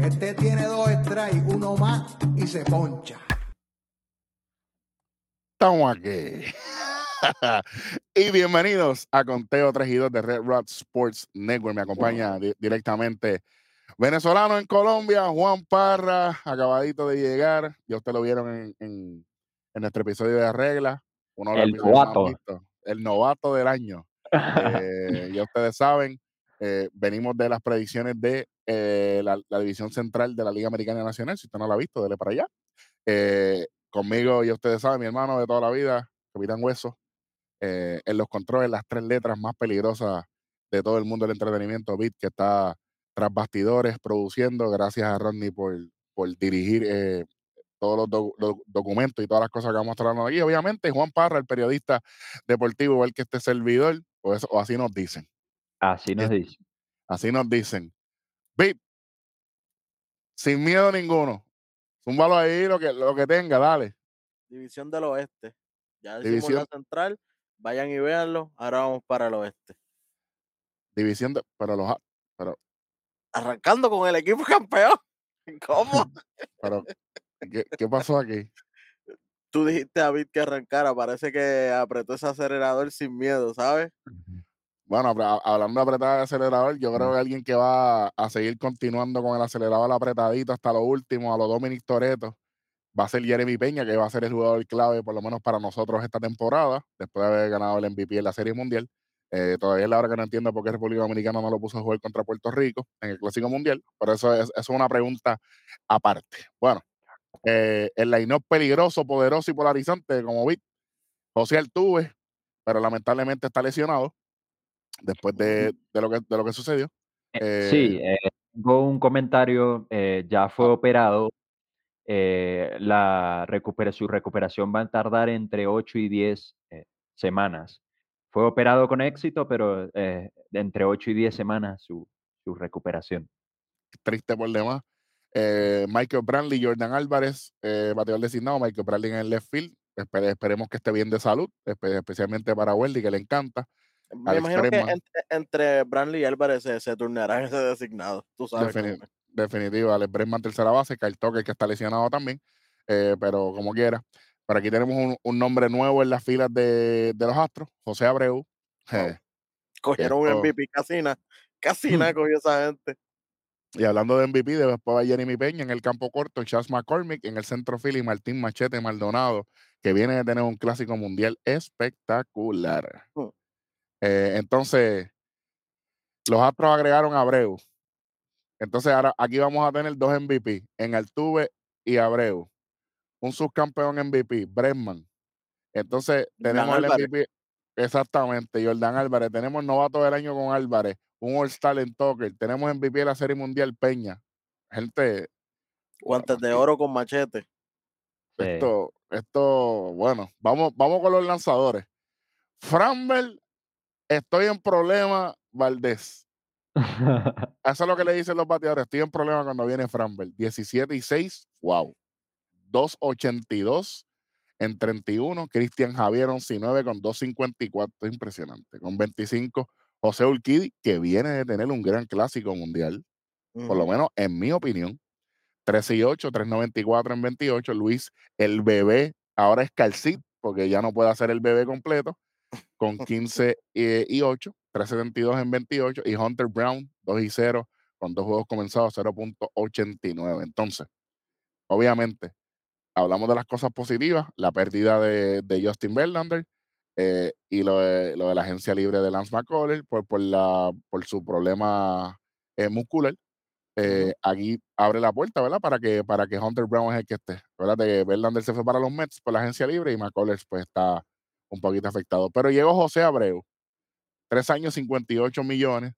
Este tiene dos strikes, uno más y se poncha. Estamos aquí. y bienvenidos a Conteo 3 y 2 de Red Rod Sports Network. Me acompaña di- directamente venezolano en Colombia, Juan Parra, acabadito de llegar. Ya ustedes lo vieron en- en nuestro episodio de reglas. Uno de los El novato. El novato del año. Eh, ya ustedes saben, eh, venimos de las predicciones de eh, la, la división central de la Liga Americana Nacional. Si usted no la ha visto, dele para allá. Eh, conmigo, ya ustedes saben, mi hermano de toda la vida, Capitán Hueso, en los controles, las tres letras más peligrosas de todo el mundo del entretenimiento, Bit, que está tras bastidores produciendo. Gracias a Rodney por, por dirigir todos los doc- doc- documentos y todas las cosas que vamos a estar aquí. Obviamente, Juan Parra, el periodista deportivo, igual que este servidor, o, eso, o así nos dicen. Así nos Es- dice. Así nos dicen. Bit, sin miedo ninguno. Zúmbalo ahí lo que, lo que tenga, dale. División del Oeste. Ya decimos División- la central. Vayan y véanlo. Ahora vamos para el oeste. División de. Pero los. Pero, Arrancando con el equipo campeón. ¿Cómo? pero ¿qué, qué pasó aquí? Tú dijiste a David que arrancara. Parece que apretó ese acelerador sin miedo, ¿sabes? Bueno, hablando de apretar el acelerador, yo creo que alguien que va a seguir continuando con el acelerador apretadito hasta lo último, a los Dominic Toreto, va a ser Jeremy Peña, que va a ser el jugador clave, por lo menos para nosotros esta temporada, después de haber ganado el MVP en la Serie Mundial. Eh, todavía es la hora que no entiendo por qué República Dominicana no lo puso a jugar contra Puerto Rico en el Clásico Mundial, pero eso es, eso es una pregunta aparte. Bueno, eh, el line-up peligroso, poderoso y polarizante, como vi, José Altuve, pero lamentablemente está lesionado después de, de lo, que, de lo que sucedió. Eh, sí, eh, tengo un comentario. ya fue operado. eh, la recupera- su recuperación va a tardar entre 8 y 10 eh, semanas. Fue operado con éxito, pero eh, entre 8 y 10 semanas su, su recuperación. triste por demás. Eh, Michael Brantley, Jordan Álvarez, eh, bateador designado, Michael Brantley en el left field. Espere- esperemos que esté bien de salud, espe- especialmente para Weldy, que le encanta. Me Alex imagino que entre, entre Brantley y Álvarez se, se turnarán ese designado. Tú sabes. Defini- cómo es. definitivo, Alex Bregman tercera base, Kyle Tucker, que está lesionado también, eh, pero como quiera. Pero aquí tenemos un, un nombre nuevo en las filas de, de los Astros, José Abreu. Cogieron un MVP Casina. Casina cogió esa gente. Y hablando de MVP, después va Jeremy Peña en el campo corto, Chas McCormick en el centro field y Martín Machete Maldonado, que viene de tener un clásico mundial espectacular. Hmm. Eh, entonces, los Astros agregaron a Abreu. Entonces, ahora aquí vamos a tener dos MVP, en Altuve y Abreu. Un subcampeón MVP, Bregman. Entonces, Jordan tenemos el Álvarez. MVP, exactamente, Jordan Álvarez. Tenemos novato del año con Álvarez, un All-Star en Tucker. Tenemos MVP de la Serie Mundial Peña. Gente, Guantes de oro con machete. Sí. esto, esto, bueno, vamos, vamos con los lanzadores. Framber, estoy en problema, Valdés. Eso es lo que le dicen los bateadores. Estoy en problema cuando viene Framber. 17 y 6, wow. 2.82 en 31. Cristian Javier 11 y 9 con 2.54. Impresionante. Con 25. José Urquidi, que viene de tener un gran clásico mundial, por lo menos en mi opinión. 13 y 8, 3.94 en 28. Luis, el bebé, ahora es Calcit, porque ya no puede hacer el bebé completo, con 15 y, y 8, 3.72 en 28. Y Hunter Brown, 2 y 0, con dos juegos comenzados, 0.89. Entonces, obviamente, hablamos de las cosas positivas, la pérdida de, de Justin Verlander eh, y lo de, lo de la agencia libre de Lance McCullers por, por, la, por su problema eh, muscular. Eh, Aquí abre la puerta, ¿verdad? Para que, para que Hunter Brown es el que esté. ¿Verdad? De Verlander se fue para los Mets por la agencia libre y McCullers pues está un poquito afectado. Pero llegó José Abreu, tres años, 58 millones,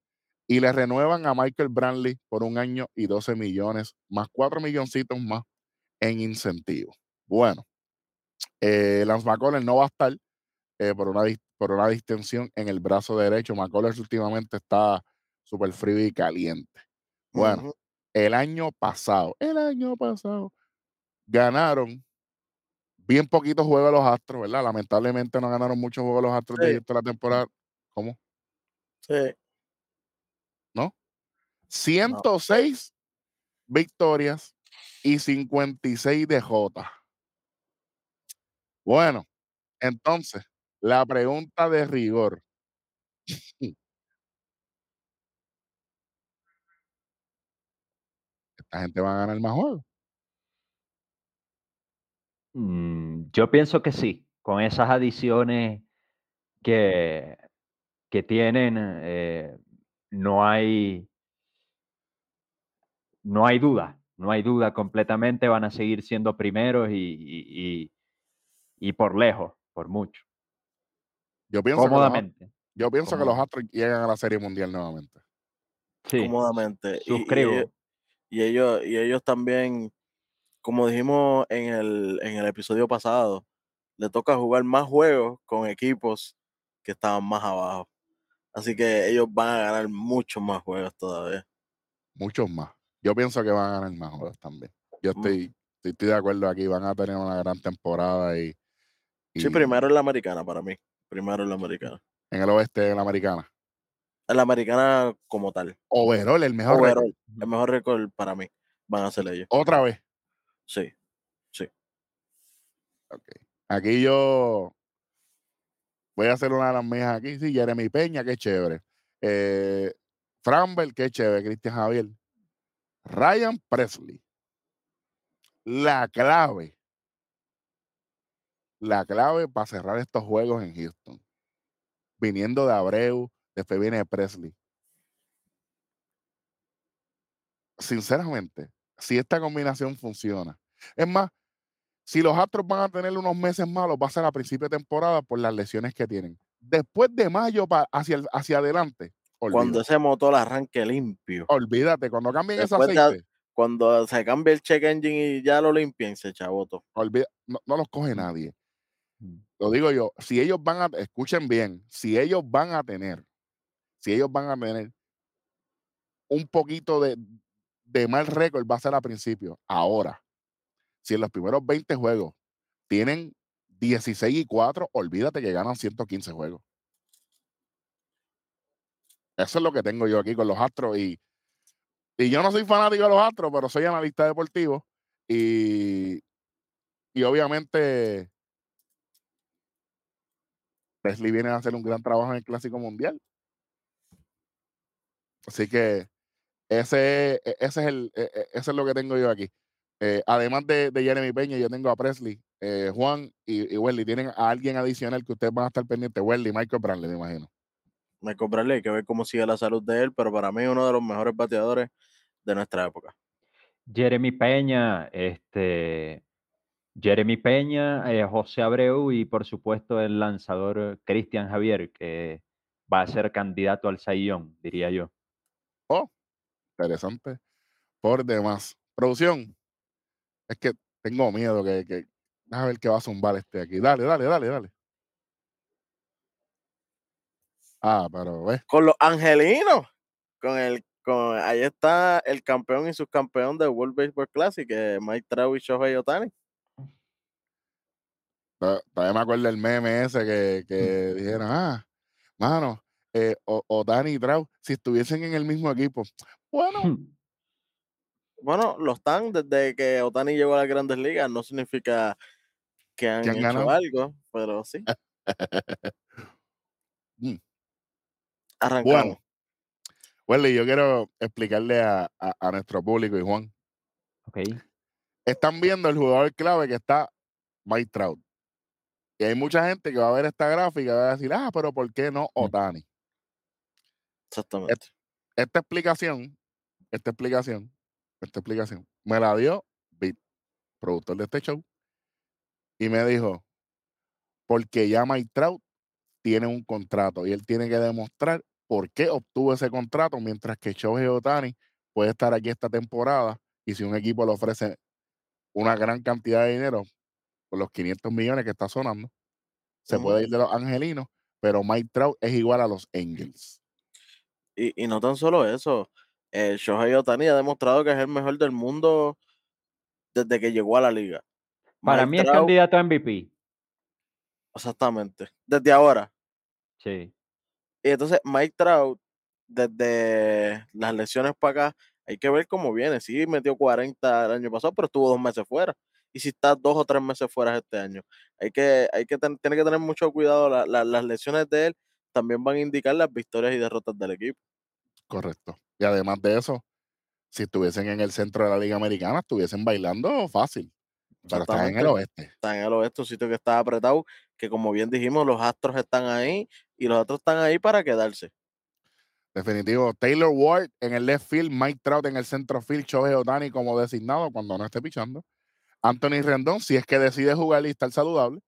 y le renuevan a Michael Brantley por un año y 12 millones, más 4 milloncitos más en incentivos. Bueno, Lance McCullers no va a estar eh, por, una, por una distensión en el brazo derecho. McCullers últimamente está súper frío y caliente. Bueno, el año pasado, el año pasado, ganaron bien poquitos juegos de los Astros, ¿verdad? Lamentablemente no ganaron muchos juegos los Astros de Sí. Houston la temporada. ¿Cómo? Sí. ¿No? 106 victorias y 56 derrotas. Bueno, entonces, la pregunta de rigor. Esta gente va a ganar más juegos. Mm, yo pienso que sí, con esas adiciones que, que tienen, eh, no hay, no hay duda, no hay duda, completamente van a seguir siendo primeros y, y- por lejos, por mucho, Yo pienso, que los, cómodamente. yo pienso que los cómodamente. Astros llegan a la Serie Mundial nuevamente. Sí, cómodamente. Y- y suscribo. ellos- Y, ellos, y ellos también, como dijimos en el, en el episodio pasado, le toca jugar más juegos con equipos que estaban más abajo. Así que ellos van a ganar muchos más juegos todavía. Muchos más. Yo pienso que van a ganar más juegos también. Yo Mm. estoy, estoy, estoy de acuerdo aquí. Van a tener una gran temporada y, Sí, primero en la americana para mí. Primero en la americana. en el oeste en la americana. En la americana como tal. Overall, el mejor Overall, récord. el mejor récord para mí van a ser ellos. Otra vez. Sí. Ok. Aquí yo voy a hacer una de las mías aquí. Sí, Jeremy Peña, qué chévere. Eh, Framber, qué chévere. Cristian Javier. Ryan Presley. La clave. La clave para cerrar estos juegos en Houston. Viniendo de Abreu, después viene Presley. Sinceramente, si esta combinación funciona. Es más, si los Astros van a tener unos meses malos, va a ser a principio de temporada por las lesiones que tienen. Después de mayo hacia, el- hacia adelante, Cuando olvídate, ese motor arranque limpio. olvídate, cuando cambien de- aceite, Cuando se cambie el check engine y ya lo limpien, se chavoto. olvida- no, no los coge nadie. Lo digo yo, si ellos van a, escuchen bien, si ellos van a tener, si ellos van a tener un poquito de, de mal récord, va a ser a principio. Ahora, si en los primeros 20 juegos tienen 16 y 4, olvídate que ganan 115 juegos. Eso es lo que tengo yo aquí con los Astros y, y yo no soy fanático de los Astros, pero soy analista deportivo y, y obviamente Presley viene a hacer un gran trabajo en el Clásico Mundial. Así que ese, e- ese es el, e- e- eso es lo que tengo yo aquí. Eh, además de, de Jeremy Peña, yo tengo a Presley, eh, Juan y, y Welly. ¿Tienen a alguien adicional que ustedes van a estar pendientes? Welly, Michael Brantley, me imagino. Michael Bradley, hay que ver cómo sigue la salud de él, pero para mí es uno de los mejores bateadores de nuestra época. Jeremy Peña, este, Jeremy Peña, eh, José Abreu y por supuesto el lanzador Cristian Javier, que va a ser candidato al Sayón, diría yo. Interesante. Por demás. Producción. Es que tengo miedo que, que déjame ver qué va a zumbar este aquí. Dale, dale, dale, dale. Ah, pero ves. Con los angelinos, con el, con, ahí está el campeón y subcampeón del World Baseball Classic, que es Mike Trout y Shohei Otani. To- Todavía me acuerdo el meme ese que, que dijeron, ah, mano, eh, O- y Trout, si estuviesen en el mismo equipo. Bueno, Bueno, lo están desde que Otani llegó a las grandes ligas, no significa que han, hecho ganado. algo, pero sí. Mm. Arrancamos. bueno. Welly, yo quiero explicarle a, a- a nuestro público y Juan. Ok. Están viendo el jugador clave que está Mike Trout. Y hay mucha gente que va a ver esta gráfica y va a decir, ah, pero ¿por qué no Otani? Exactamente. esta explicación, esta explicación, esta explicación, me la dio Bit, productor de este show, y me dijo, porque ya Mike Trout tiene un contrato y él tiene que demostrar por qué obtuvo ese contrato, mientras que Shohei Otani puede estar aquí esta temporada y si un equipo le ofrece una gran cantidad de dinero, por los 500 millones que está sonando, se puede ir de los angelinos, pero Mike Trout es igual a los Angels. Y, y no tan solo eso, eh, Shohei Otani ha demostrado que es el mejor del mundo desde que llegó a la liga. Para Mike mí es candidato a MVP. exactamente, desde ahora. Sí. Y entonces Mike Trout, desde las lesiones para acá, hay que ver cómo viene. Sí, metió 40 el año pasado, pero estuvo dos meses fuera. Y si está dos o tres meses fuera este año, hay que, hay que ten- tiene que tener mucho cuidado. La- la- las lesiones de él también van a indicar las victorias y derrotas del equipo. Correcto. Y además de eso, si estuviesen en el centro de la Liga Americana, estuviesen bailando fácil. Pero están en el oeste. Está en el oeste, un sitio que está apretado, que como bien dijimos, los astros están ahí y los otros están ahí para quedarse. Definitivo. Taylor Ward en el left field, Mike Trout en el centro field, Shohei Otani como designado cuando no esté pichando. Anthony Rendón, si es que decide jugar y estar saludable.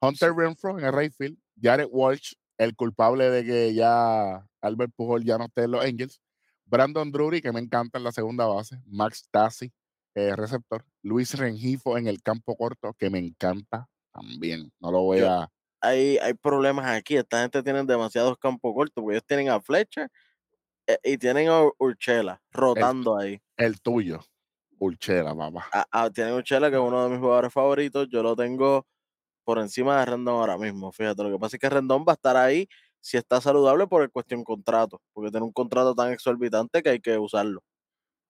Hunter Renfro en el right field. Jared Walsh, el culpable de que ya Albert Pujol ya no esté en los Angels. Brandon Drury, que me encanta en la segunda base. Max Tassi, eh, receptor. Luis Rengifo en el campo corto, que me encanta también. No lo voy a. Hay, hay problemas aquí. Esta gente tiene demasiados campos cortos, porque ellos tienen a Fletcher eh, y tienen a Ur- Urchela rotando ahí. El tuyo. Urchela, papá. A- a- tienen a Urchela, que es uno de mis jugadores favoritos. Yo lo tengo por encima de Rendón ahora mismo. Fíjate, lo que pasa es que Rendón va a estar ahí si está saludable por el cuestión contrato, porque tiene un contrato tan exorbitante que hay que usarlo.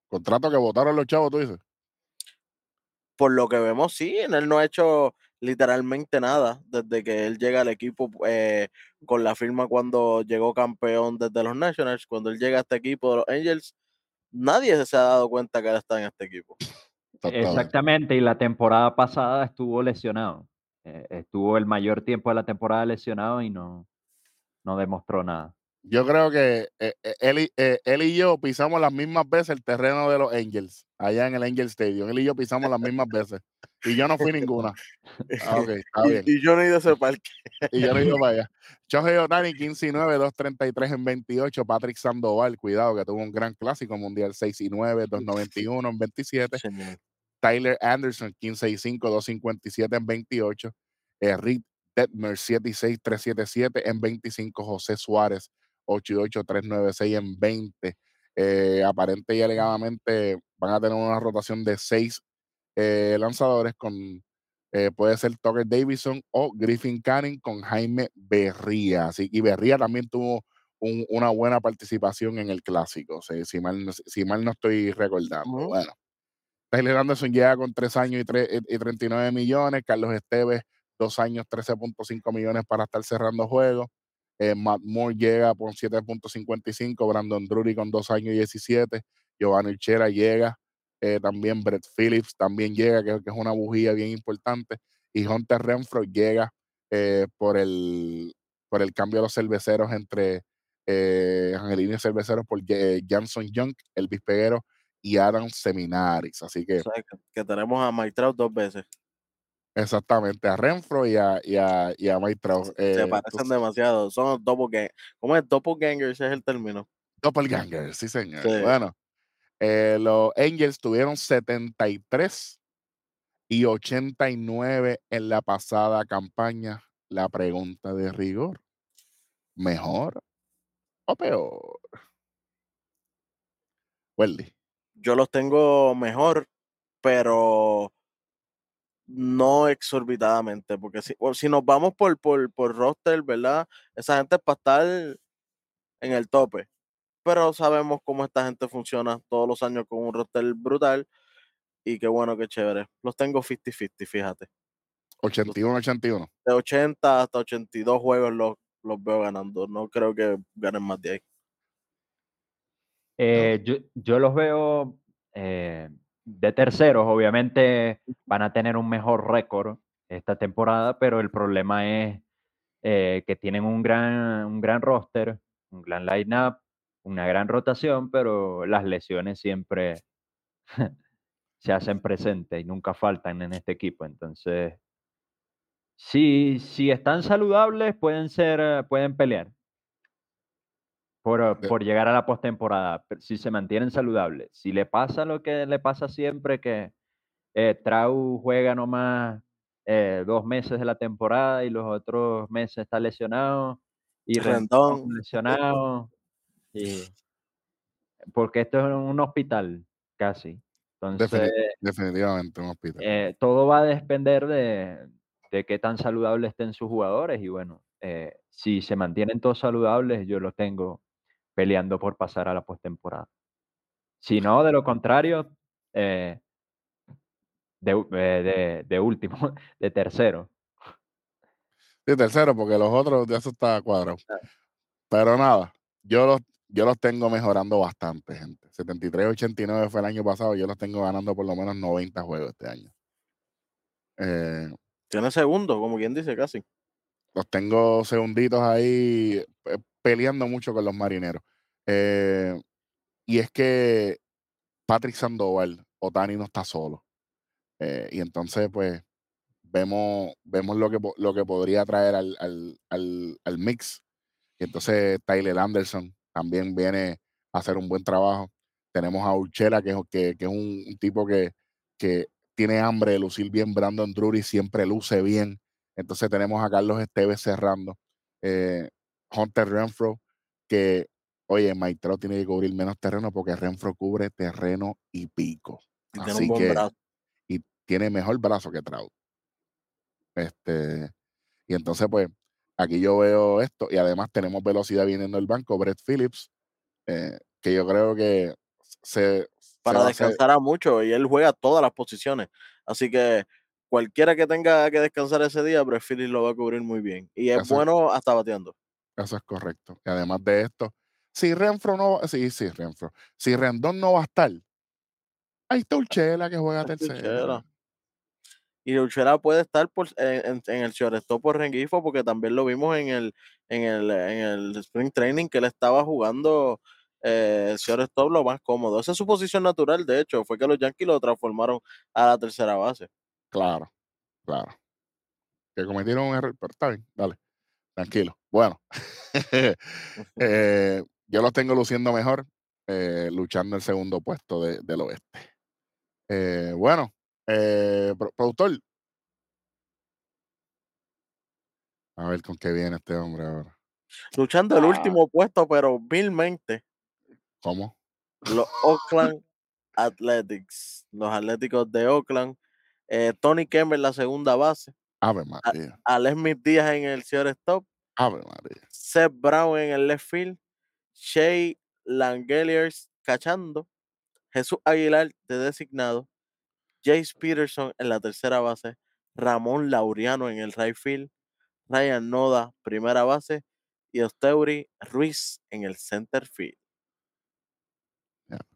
Contrato que votaron los chavos, tú dices. por lo que vemos, sí, en él no ha hecho literalmente nada desde que él llega al equipo eh, con la firma cuando llegó campeón desde los Nationals. Cuando él llega a este equipo de los Angels, nadie se ha dado cuenta que él está en este equipo. Exactamente. Exactamente, y la temporada pasada estuvo lesionado. Eh, estuvo el mayor tiempo de la temporada lesionado y no, no demostró nada. Yo creo que eh, eh, él, y, eh, él y yo pisamos las mismas veces el terreno de los Angels, allá en el Angel Stadium. Él y yo pisamos las mismas veces. Y yo no fui ninguna. Ah, ok, está y, bien. y yo no he ido a ese parque. Y yo no he ido para allá. Shohei Otani, 15 y 9, 233 en 28. Patrick Sandoval, cuidado, que tuvo un gran clásico mundial, 6 y 9, 291 en 27. Señor. Tyler Anderson, 15 y 5, 257 en 28. Eh, Rick Detmer, 7 y 6, 377 en 25. José Suárez, 8 y 8, 396 en 20. Eh, aparente y alegadamente van a tener una rotación de 6 eh, lanzadores con eh, puede ser Tucker Davidson o Griffin Canning con Jaime Berría. Así, y Berría también tuvo un- una buena participación en el clásico, si, si mal, no- si mal no estoy recordando. Ujú. Bueno, Tyler Anderson llega con 3 años y, tres- y- y 39 millones. Carlos Esteves, 2 años, 13.5 millones para estar cerrando juegos. Eh, Matt Moore llega por 7.55. Brandon Drury con 2 años y 17. Giovanni Urchera llega. eh, también Brett Phillips también llega, que, es una bujía bien importante. Y Hunter Renfro llega eh, por, el, por el cambio de los cerveceros entre Angelino y Cerveceros por Janson Young, el Peguero y Adam Seminaris. Así que O que, tenemos a Mike dos veces. Exactamente a Renfro y a, y a, y a Mike Trout. Se Eh, parecen entonces, demasiado. Son doppelgangers. ¿Cómo es? Doppelgangers es el término. Doppelganger, sí señor. Sí. Bueno, eh, los Angels tuvieron 73 y 89 en la pasada campaña. La pregunta de rigor, ¿mejor o peor? Welly. Yo los tengo mejor, pero no exorbitadamente, porque si, si nos vamos por, por, por roster, ¿verdad? Esa gente es para estar en el tope, pero sabemos cómo esta gente funciona todos los años con un roster brutal y qué bueno, qué chévere. Los tengo 50-50, fíjate. 81-81. De 80 hasta 82 juegos los, los veo ganando, no creo que ganen más de ahí. Eh, yo, yo los veo eh, de terceros, obviamente van a tener un mejor récord esta temporada, pero el problema es eh, que tienen un gran, un gran roster, un gran line-up, una gran rotación, pero las lesiones siempre se hacen presentes y nunca faltan en este equipo. Entonces, si, si están saludables, pueden ser, pueden pelear por, eh, por llegar a la postemporada, si se mantienen saludables. Si le pasa lo que le pasa siempre, que eh, Trau juega nomás eh, dos meses de la temporada y los otros meses está lesionado, y Rendón lesionado, y- porque esto es un hospital, casi. Entonces, Defini- definitivamente un hospital. eh, todo va a depender de, de qué tan saludables estén sus jugadores y bueno, eh, si se mantienen todos saludables, yo los tengo peleando por pasar a la postemporada. Si no, de lo contrario, eh, de, eh, de- de último, de tercero. Sí, tercero, porque los otros de eso está cuadrado. Ah. Pero nada, yo los, yo los tengo mejorando bastante, gente. 73-89 fue el año pasado, yo los tengo ganando por lo menos 90 juegos este año. Eh, Tiene segundo, como quien dice, casi. Los tengo segunditos ahí pe- peleando mucho con los marineros. Eh, y es que Patrick Sandoval, Otani no está solo. Eh, y entonces, pues, vemos, vemos lo, que, lo que podría traer al, al, al, mix. Y entonces Tyler Anderson también viene a hacer un buen trabajo. Tenemos a Urchela, que, es- que, que es un, un tipo que, que tiene hambre de lucir bien. Brandon Drury siempre luce bien. Entonces tenemos a Carlos Esteves cerrando. Eh, Hunter Renfro, que, oye, Trout tiene que cubrir menos terreno porque Renfro cubre terreno y pico. Y tiene Así un buen que, brazo. y tiene mejor brazo que Trout. Este, y entonces, pues, aquí yo veo esto, y además tenemos velocidad viniendo del banco, Brett Phillips, eh, que yo creo que se, Para descansar a mucho y él juega todas las posiciones. Así que cualquiera que tenga que descansar ese día, Brett Phillips lo va a cubrir muy bien. Y es Eso- bueno hasta bateando. Eso es correcto. Y además de esto, si Renfro no, sí, sí, Renfro, si Rendón no va a estar, ahí está Urchela que juega tercera. Y Urchela puede estar por, en, en- el shortstop por Rengifo porque también lo vimos en el, en el, en el Spring Training que él estaba jugando eh, shortstop lo más cómodo. Esa es su posición natural, de hecho, fue que los Yankees lo transformaron a la tercera base. Claro, claro. Que cometieron un error, pero está bien, dale, tranquilo. Bueno, eh, yo los tengo luciendo mejor, eh, luchando el segundo puesto de- del oeste. Eh, bueno, pro- productor. A ver con qué viene este hombre ahora. Luchando el Ah. último puesto, pero vilmente, ¿Cómo? los Oakland Athletics, los Atléticos de Oakland. Eh, Tony Kemmer la segunda base, Ave María, Alex Smith Díaz en el shortstop, Ave María. Seth Brown en el left field, Shea Langeliers cachando, Jesús Aguilar de designado, Jace Peterson en la tercera base, Ramón Laureano en el right field, Ryan Noda primera base. Y Osteuri Ruiz en el center field.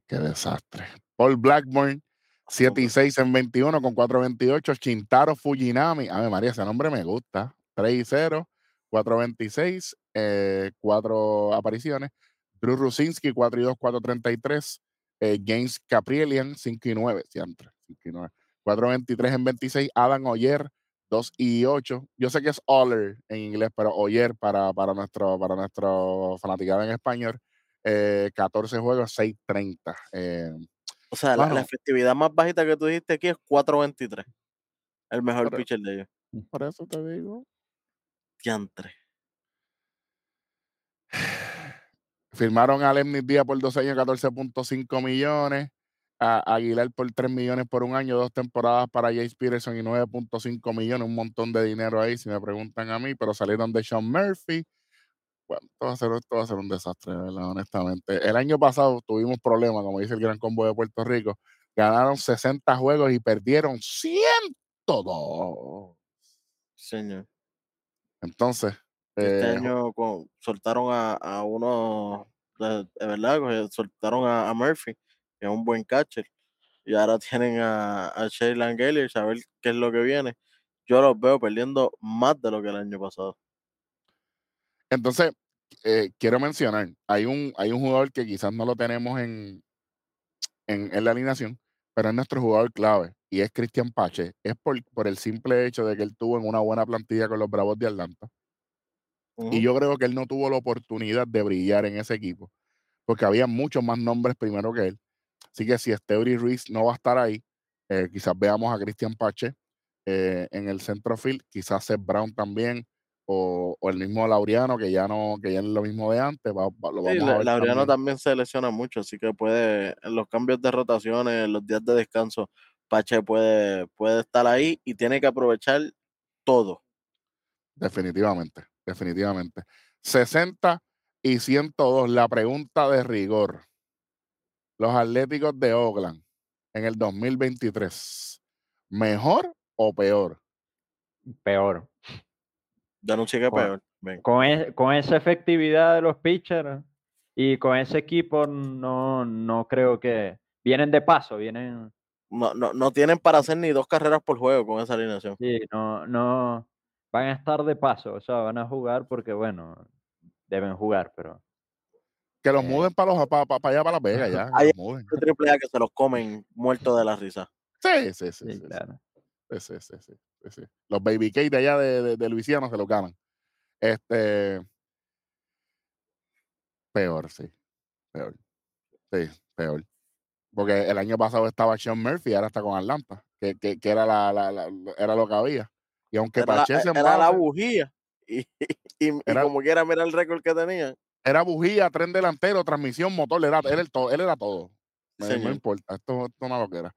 Qué desastre. Paul Blackburn, 7 y 6 en 21 con 4.28. Shintaro Fujinami. Ave María, ese nombre me gusta. 3 y 0, 4.26, eh, 4 apariciones. Drew Rusinski, 4 y 2, 4.33. Eh, James Caprielian, 5 y 9. Siempre, 5 y 9. 4.23 en 26. Adam Oyer, 2 y 8. Yo sé que es Oller en inglés, pero Oyer para, para, nuestro, para nuestro fanaticado en español. Eh, 14 juegos, 6.30. Eh, O sea, la, efectividad más bajita que tú dijiste aquí es 4.23. El mejor Correcto. pitcher de ellos. por eso te digo. Diantre. Firmaron a Lemnis Díaz por dos años, 14.5 millones. A Aguilar por 3 millones por un año, dos temporadas para Jace Peterson y 9.5 millones, un montón de dinero ahí, si me preguntan a mí, pero salieron de Sean Murphy. Bueno, esto va a ser, esto va a ser un desastre, de ¿verdad? honestamente. El año pasado tuvimos problemas, como dice el Gran Combo de Puerto Rico. Ganaron 60 juegos y perdieron 102. Señor. Entonces, Este eh, año con- soltaron a, a uno, de, de verdad, soltaron a, a Murphy, que es un buen catcher. Y ahora tienen a, a Shea Langeliers a ver qué es lo que viene. Yo los veo perdiendo más de lo que el año pasado. Entonces, eh, quiero mencionar, hay un, hay un jugador que quizás no lo tenemos en, en, en la alineación, pero es nuestro jugador clave y es Cristian Pache. Es por, por el simple hecho de que él tuvo en una buena plantilla con los Bravos de Atlanta. Y yo creo que él no tuvo la oportunidad de brillar en ese equipo, porque había muchos más nombres primero que él. Así que si Esteuri Ruiz no va a estar ahí, eh, quizás veamos a Cristian Pache eh, en el centro field, quizás Seth Brown también, o, o el mismo Laureano, que ya no, que ya es lo mismo de antes, va- va- lo Sí, vamos a ver Laureano también. también se lesiona mucho, así que puede, en los cambios de rotaciones, en los días de descanso, Pache puede, puede estar ahí y tiene que aprovechar todo. Definitivamente, definitivamente. 60 y 102, la pregunta de rigor. Los Atléticos de Oakland en el 2023, ¿mejor o peor? Peor. Sé qué Bueno, peor. Con, e- con esa efectividad de los pitchers y con ese equipo, no, no creo que. Vienen de paso, vienen. No, no, no tienen para hacer ni dos carreras por juego con esa alineación. Sí, no, no. Van a estar de paso, o sea, van a jugar porque, bueno, deben jugar, pero. Que los Eh. muden para los para, allá, para Las Vegas, ya. De triple A que se los comen muertos de la risa. Sí, sí, sí. Sí, sí, sí. claro. Sí, sí, sí, sí, sí, sí. Los baby cake de allá de, de, de Luisiana se lo ganan. Este. Peor, sí. Peor. Sí, peor. Porque el año pasado estaba Sean Murphy, ahora está con Atlanta, que, que, que era, la, la- la- era lo que había. Y aunque Era, la- Pache se era la bujía. Y, y, y Era- como quiera, mira el récord que tenían. era bujía, tren delantero, transmisión, motor, era, era el todo, él era todo. No Señor. importa, esto, esto no lo que era.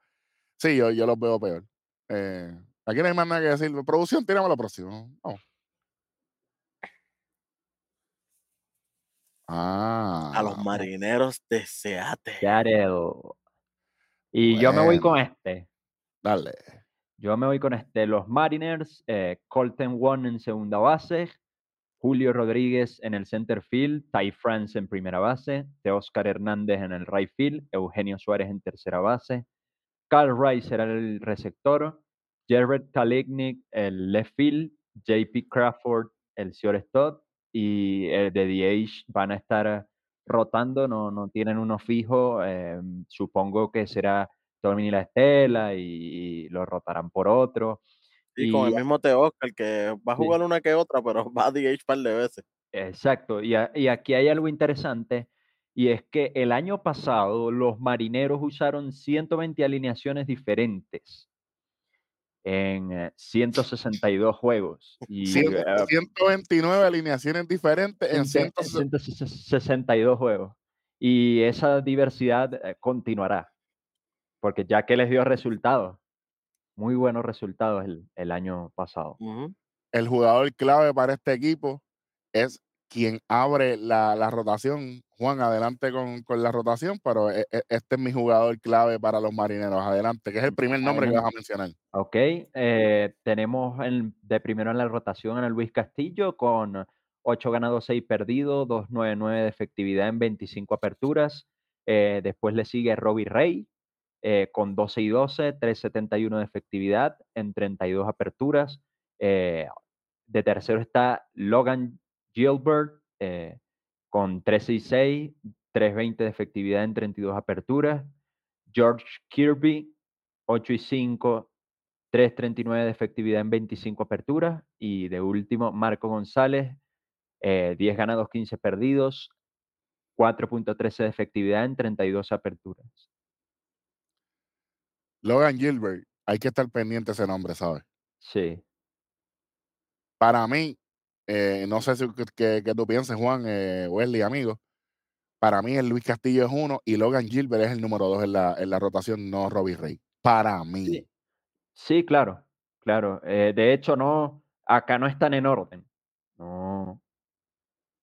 Sí, yo, yo los veo peor. Eh, aquí no hay más nada que decir. Producción, tiramos la próxima. Vamos. Ah. A los marineros de Seattle. Seattle. Y yo me voy con este. Dale. Yo me voy con este. Los Mariners, eh, Colton Wong en segunda base, Julio Rodríguez en el center field, Ty France en primera base, Oscar Hernández en el right field, Eugenio Suárez en tercera base, Carl Rice será el receptor, Jared Kalignik el left field, JP Crawford el shortstop y el de DH van a estar rotando, no, no tienen uno fijo, eh, supongo que será Tommy La Estela y, y lo rotarán por otro. Y con el mismo Teo Oscar, que va a Sí. jugar una que otra, pero va a DH par de veces. Exacto, y, a- y aquí hay algo interesante, y es que el año pasado los marineros usaron 120 alineaciones diferentes en eh, 162 juegos. Y Cien- eh, 129 alineaciones diferentes en 100 160. 162 juegos. Y esa diversidad eh, continuará, porque ya que les dio resultados, muy buenos resultados el, el año pasado. El jugador clave para este equipo es quien abre la, la rotación. Juan, adelante con, con la rotación, pero e- e- este es mi jugador clave para los marineros. Adelante, que es el primer nombre que vas a mencionar. Ok, eh, tenemos en- de primero en la rotación a Luis Castillo con 8 ganados, 6 perdidos, 2.99 de efectividad en 25 aperturas. Eh, después le sigue Robbie Rey eh, con 12 y 12, 3.71 de efectividad en 32 aperturas. Eh, de tercero está Logan Gilbert eh, con 13 y 6, 3.20 de efectividad en 32 aperturas. George Kirby, 8 y 5, 3.39 de efectividad en 25 aperturas. Y de último, Marco González, eh, 10 ganados, 15 perdidos, 4.13 de efectividad en 32 aperturas. Logan Gilbert, hay que estar pendiente ese nombre, ¿sabes? Sí, Para mí, eh, no sé si qué, qué- qué tú piensas, Juan, eh, Wesley, amigo. Para mí, el Luis Castillo es uno y Logan Gilbert es el número dos en la, en la rotación, no Robbie Rey. Para mí. Sí. sí, claro, claro. Eh, de hecho, no, acá no están en orden. No,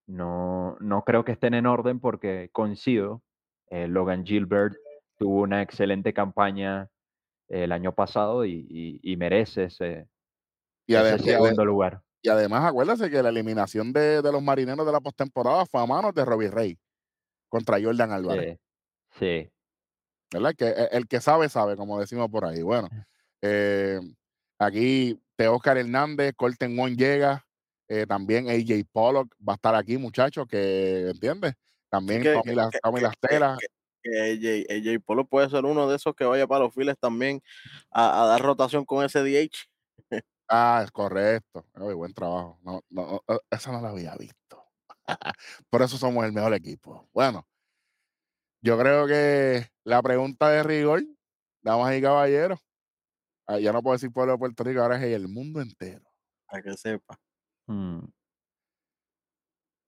no, no creo que estén en orden porque coincido. eh, Logan Gilbert tuvo una excelente campaña el año pasado y, y- y merece ese, Y, ese segundo lugar. Y además, acuérdate que la eliminación de, de los marineros de la postemporada fue a manos de Robbie Rey contra Jordan Álvarez. Sí, sí. ¿verdad? Que e- el que sabe, sabe, como decimos por ahí. Bueno, eh, aquí Oscar Hernández, Colton Wong llega, eh, también AJ Pollock va a estar aquí, muchachos, que entiendes. También que- Tommy, La- que- Tommy que- Las Telas. AJ, AJ Polo puede ser uno de esos que vaya para los files también a, a dar rotación con ese DH. Ah, es correcto. Oye, buen trabajo. No, no, no, esa no la había visto. por eso somos el mejor equipo. Bueno, yo creo que la pregunta de rigor, damas y caballeros, ah, ya no puedo decir pueblo de Puerto Rico, ahora es el mundo entero. Para que sepa. Mm.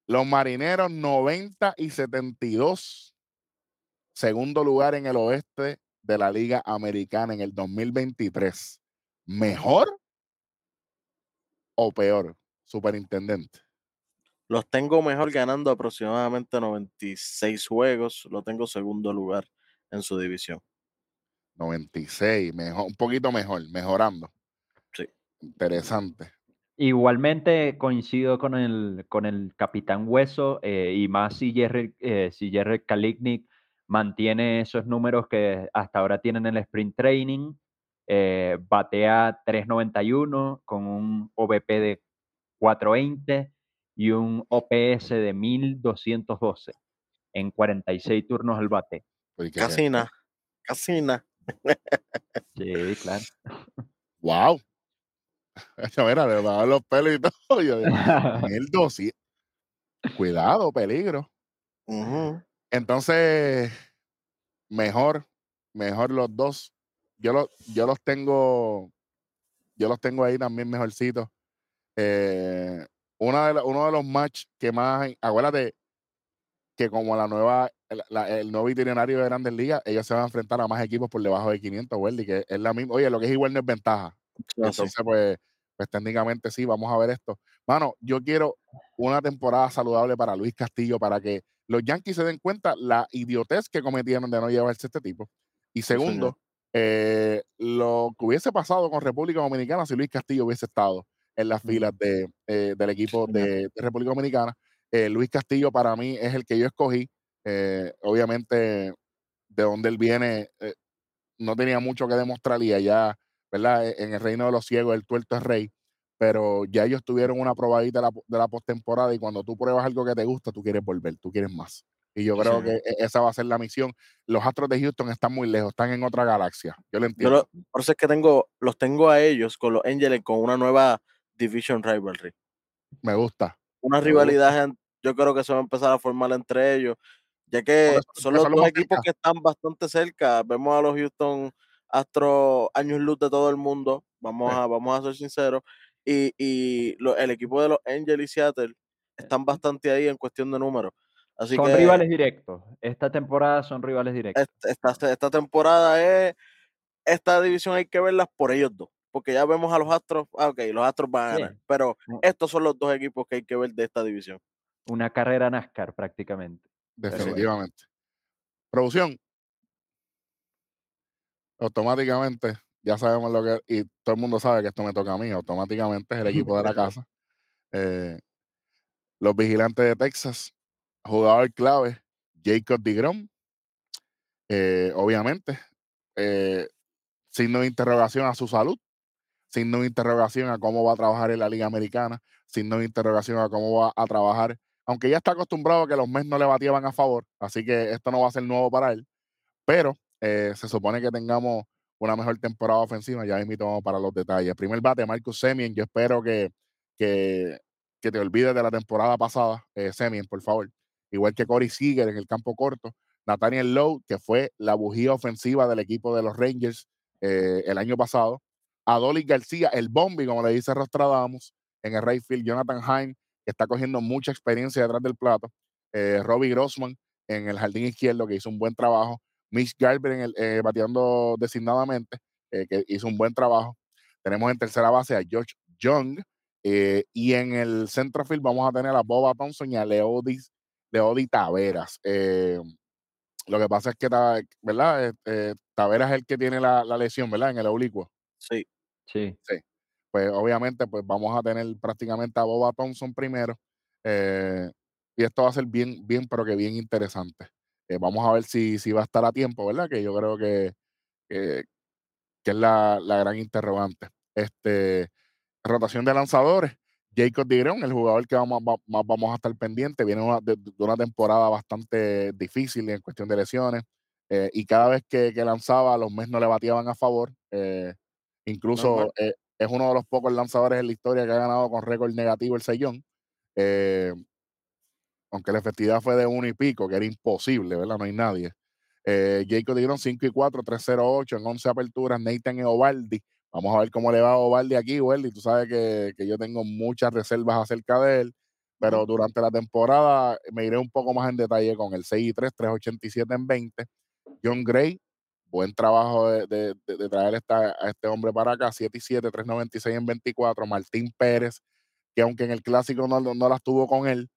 Los marineros 90 y 72. Segundo lugar en el oeste de la Liga Americana en el 2023. ¿Mejor o peor, superintendente? Los tengo mejor ganando aproximadamente 96 juegos. Lo tengo segundo lugar en su división. 96, mejor, un poquito mejor, mejorando. Sí. Interesante. Igualmente coincido con el, con el capitán Hueso eh, y más si Jerry, eh, si Jerry Kalignik mantiene esos números que hasta ahora tienen en el sprint training. Eh, batea 391 con un OVP de 420 y un OPS de 1212 en 46 turnos al bate. Uy, qué Casi bien. nada. Casi nada. Sí, claro. Wow. Mira, le bajan los pelos y todo. Yo, 1200. Cuidado, peligro. Entonces, mejor, mejor los dos. Yo, los yo los tengo, yo los tengo ahí también mejorcitos. Eh, una de la- uno de los matches que más, acuérdate que como la nueva, el, la- el nuevo itinerario de Grandes Ligas, ellos se van a enfrentar a más equipos por debajo de 500, Weldy, que es la misma. Oye, lo que es igual no es ventaja. Ah, sí. Entonces, pues, pues técnicamente sí, vamos a ver esto. Mano, yo quiero una temporada saludable para Luis Castillo, para que los Yankees se den cuenta la idiotez que cometieron de no llevarse este tipo. Y segundo, eh, lo que hubiese pasado con República Dominicana si Luis Castillo hubiese estado en las filas de, eh, del equipo de, de República Dominicana. Eh, Luis Castillo para mí es el que yo escogí. Obviamente, de donde él viene, no tenía mucho que demostrar y allá, ¿verdad? E- En el reino de los ciegos, el tuerto es rey, pero ya ellos tuvieron una probadita de la, de la postemporada y cuando tú pruebas algo que te gusta, tú quieres volver, tú quieres más. Y yo creo que e- esa va a ser la misión. Los Astros de Houston están muy lejos, están en otra galaxia. Yo lo Yo entiendo. lo- por eso es que tengo, los tengo a ellos con los Angels con una nueva Division Rivalry. Me gusta. Una Me rivalidad, yo creo que se va a empezar a formar entre ellos, ya que eso- son los dos equipos que están bastante cerca. Vemos a los Houston Astros años luz de todo el mundo, vamos, Sí. a, vamos a ser sinceros, y, y lo- el equipo de los Angels y Seattle están bastante ahí en cuestión de números. Así son que rivales directos. Esta temporada son rivales directos. esta, esta, esta temporada es, esta división hay que verlas por ellos dos, porque ya vemos a los Astros, ah, ok, los Astros van a Sí. ganar, pero estos son los dos equipos que hay que ver de esta división. Una carrera NASCAR prácticamente. bueno. Definitivamente. Producción. Automáticamente, ya sabemos lo que, y todo el mundo sabe que esto me toca a mí, automáticamente es el equipo de la casa. Eh, los vigilantes de Texas, jugador clave, Jacob DeGrom. Eh, obviamente, eh, signo de interrogación a su salud, signo de interrogación a cómo va a trabajar en la Liga Americana, signo de interrogación a cómo va a trabajar, aunque ya está acostumbrado a que los Mets no le bateaban a favor, así que esto no va a ser nuevo para él, pero eh, se supone que tengamos una mejor temporada ofensiva, ya invito vamos para los detalles. Primer bate, Marcus Semien, yo espero que, que, que te olvides de la temporada pasada, eh, Semien, por favor. Igual que Corey Seager en el campo corto, Nathaniel Lowe, que fue la bujía ofensiva del equipo de los Rangers eh, el año pasado, Adolis García, el Bombi, como le dice Rostradamus, en el right field, Jonathan Heim, que está cogiendo mucha experiencia detrás del plato, eh, Robbie Grossman en el jardín izquierdo, que hizo un buen trabajo, Mitch Garber en el, eh, bateando designadamente, eh, que hizo un buen trabajo. Tenemos en tercera base a George Young, y en el centro field vamos a tener a Boba Thompson y a Leody, Leody Taveras. Eh, lo que pasa es que, ¿verdad? Eh, eh, Taveras es el que tiene la, la lesión, ¿verdad? En el oblicuo. Sí, Sí. Pues obviamente, pues vamos a tener prácticamente a Boba Thompson primero. eh, y esto va a ser bien, bien, pero que bien interesante. Eh, vamos a ver si, si va a estar a tiempo, ¿verdad? Que yo creo que, que, que es la, la gran interrogante. Este, rotación de lanzadores. Jacob Digrón, el jugador que vamos, va- más vamos a estar pendiente, viene una- de, de una temporada bastante difícil en cuestión de lesiones. eh, y cada vez que, que lanzaba, los Mets no le bateaban a favor. eh, incluso eh, es uno de los pocos lanzadores en la historia que ha ganado con récord negativo el sellón. Aunque la efectividad fue de uno y pico, que era imposible, ¿verdad? No hay nadie. Eh, Jacob Digrón 5 y 4, 308 en 11 aperturas. Nathan Eovaldi Vamos a ver cómo le va a Ovaldi aquí, Welly. Tú sabes que, que yo tengo muchas reservas acerca de él, pero durante la temporada me iré un poco más en detalle con el 6 y 3, 387 en 20. John Gray, buen trabajo de, de- de- de traer esta- a este hombre para acá, 7 y 7, 396 en 24. Martín Pérez, que aunque en el clásico no, no las tuvo con él,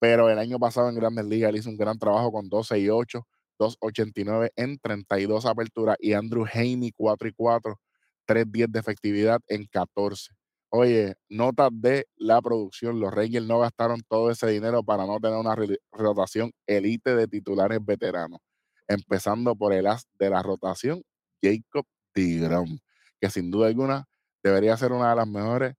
pero el año pasado en Grandes Ligas él hizo un gran trabajo con 12 y 8, 289 en 32 aperturas y Andrew Haney 4 y 4, 310 de efectividad en 14. Oye, notas de la producción, los Rangers no gastaron todo ese dinero para no tener una rotación elite de titulares veteranos, empezando por el as de la rotación, Jacob DeGrom, que sin duda alguna debería ser una de las mejores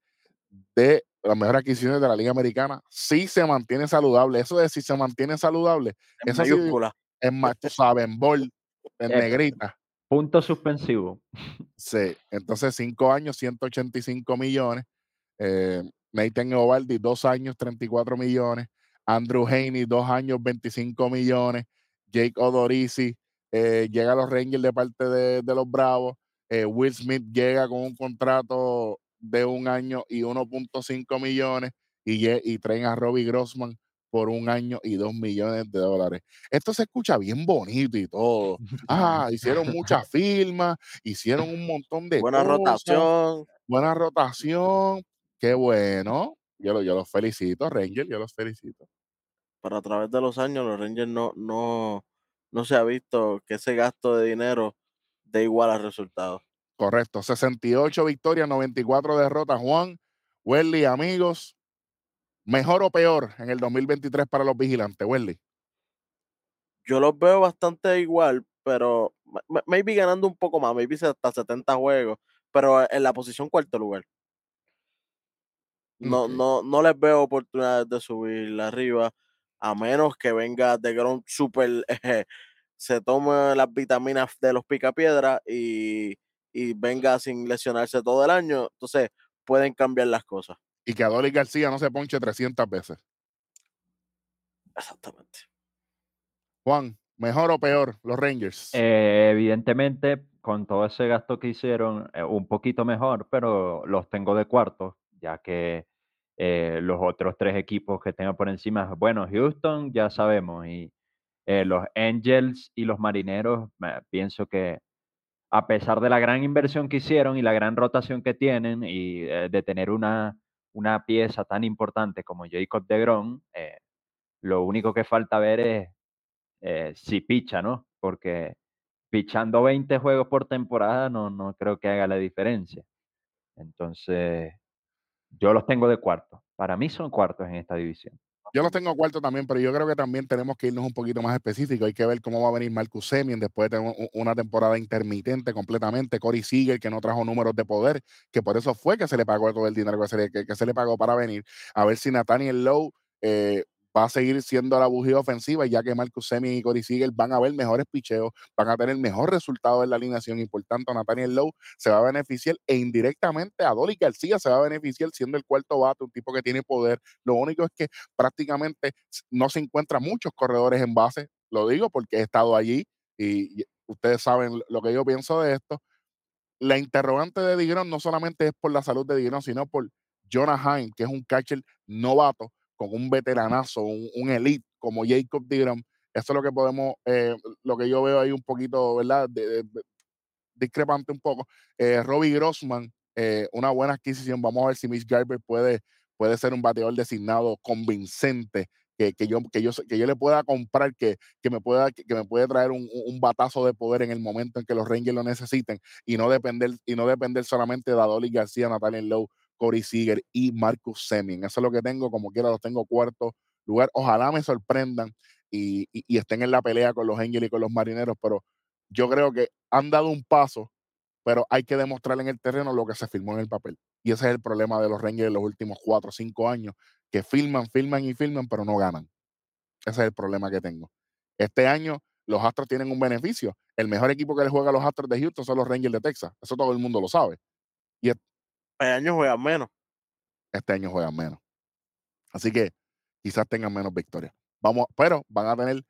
de las mejores adquisiciones de la Liga Americana si se mantiene saludable. Eso de si se mantiene saludable, En mayúscula. es en bol, en negrita. Punto suspensivo. Sí, entonces cinco años, 185 millones. Eh, Nathan Ovaldi, dos años, 34 millones. Andrew Haney, dos años, 25 millones. Jake Odorizzi eh, llega a los Rangers de parte de, los Bravos. Eh, Will Smith llega con un contrato de un año y 1.5 millones. Y, y traen a Robbie Grossman por un año y dos millones de dólares. Esto se escucha bien bonito y todo. Ah, hicieron muchas firmas, hicieron un montón de Buena cosas rotación. buena rotación, qué bueno. Yo, lo- yo los felicito, Ranger, yo los felicito. Pero a través de los años, los Rangers no, no, no se ha visto que ese gasto de dinero dé igual al resultado. Correcto, 68 victorias, 94 derrotas. Juan, Welly, amigos, mejor o peor en el 2023 para los vigilantes, Welly. Yo los veo bastante igual, pero ma- ma- maybe ganando un poco más, maybe hasta 70 juegos, pero en la posición cuarto lugar. No, no, no les veo oportunidades de subir arriba, a menos que venga de Grom super, eh, se tome las vitaminas de los picapiedras y, y venga sin lesionarse todo el año. Entonces pueden cambiar las cosas. Y que Adolis García no se ponche 300 veces. Exactamente. Juan, mejor o peor, los Rangers. Eh, evidentemente, con todo ese gasto que hicieron, eh, un poquito mejor, pero los tengo de cuarto, ya que eh, los otros tres equipos que tengo por encima, bueno, Houston ya sabemos, y eh, los Angels y los Marineros, eh, pienso que a pesar de la gran inversión que hicieron y la gran rotación que tienen y eh, de tener una, una pieza tan importante como Jacob DeGrom, eh, lo único que falta ver es eh, si picha, ¿no? Porque pichando 20 juegos por temporada no, no creo que haga la diferencia. Entonces, yo los tengo de cuarto. Para mí son cuartos en esta división. Yo los tengo cuarto también, pero yo creo que también tenemos que irnos un poquito más específicos. Hay que ver cómo va a venir Marcus Semien después de una temporada intermitente completamente. Corey Seager, que no trajo números de poder, que por eso fue que se le pagó todo el dinero que se le, que se le pagó para venir. A ver si Nathaniel Lowe eh, va a seguir siendo la bujía ofensiva, ya que Marcus Semien y Corey Seager van a ver mejores picheos, van a tener mejor resultado en la alineación y por tanto Nathaniel Lowe se va a beneficiar e indirectamente a Dolly García se va a beneficiar siendo el cuarto bate, un tipo que tiene poder. Lo único es que prácticamente no se encuentran muchos corredores en base. Lo digo porque he estado allí y ustedes saben lo que yo pienso de esto. La interrogante de Digron no solamente es por la salud de Digron, sino por Jonah Heim, que es un catcher novato un veteranazo, un, elite como Jacob Digron. Eso es lo que podemos, eh, lo que yo veo ahí un poquito, ¿verdad? Discrepante un poco. Eh, Robbie Grossman, eh, una buena adquisición. Vamos a ver si Mitch Garber puede, puede ser un bateador designado convincente, que, que yo, que, yo, que yo le pueda comprar, que, que, me pueda, que, me puede traer un, batazo de poder en el momento en que los Rangers lo necesiten y no depender, y no depender solamente de Adoli García, Nathaniel Lowe, Corey Seager y Marcus Semien. Eso es lo que tengo, como quiera los tengo cuarto lugar. Ojalá me sorprendan y, y, y estén en la pelea con los Angels y con los Marineros, pero yo creo que han dado un paso, pero hay que demostrar en el terreno lo que se firmó en el papel. Y ese es el problema de los Rangers en los últimos cuatro o cinco años, que filman, filman y filman, pero no ganan. Ese es el problema que tengo. Este año los Astros tienen un beneficio. El mejor equipo que le juega a los Astros de Houston son los Rangers de Texas. Eso todo el mundo lo sabe. Este año juegan menos. Este año juegan menos. Así que quizás tengan menos victorias. Vamos, pero van a tener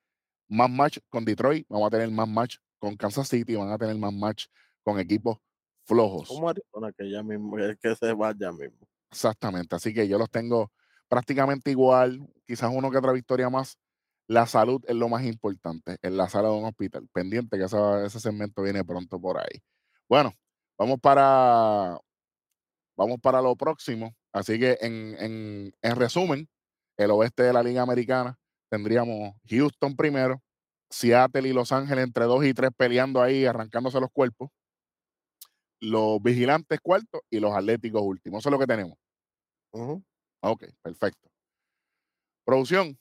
más match con Detroit, vamos a tener más match con Kansas City, van a tener más match con equipos flojos. Como Arizona, que ya mismo, que se va ya mismo. Exactamente. Así que yo los tengo prácticamente igual, quizás uno que otra victoria más. La salud es lo más importante en la sala de un hospital. Pendiente que esa- ese segmento viene pronto por ahí. Bueno, vamos para, vamos para lo próximo. Así que en, en, en resumen, el oeste de la Liga Americana tendríamos Houston primero, Seattle y Los Ángeles entre dos y tres peleando ahí, arrancándose los cuerpos. Los vigilantes cuartos y los atléticos últimos. Eso es lo que tenemos. Ok, perfecto. Producción.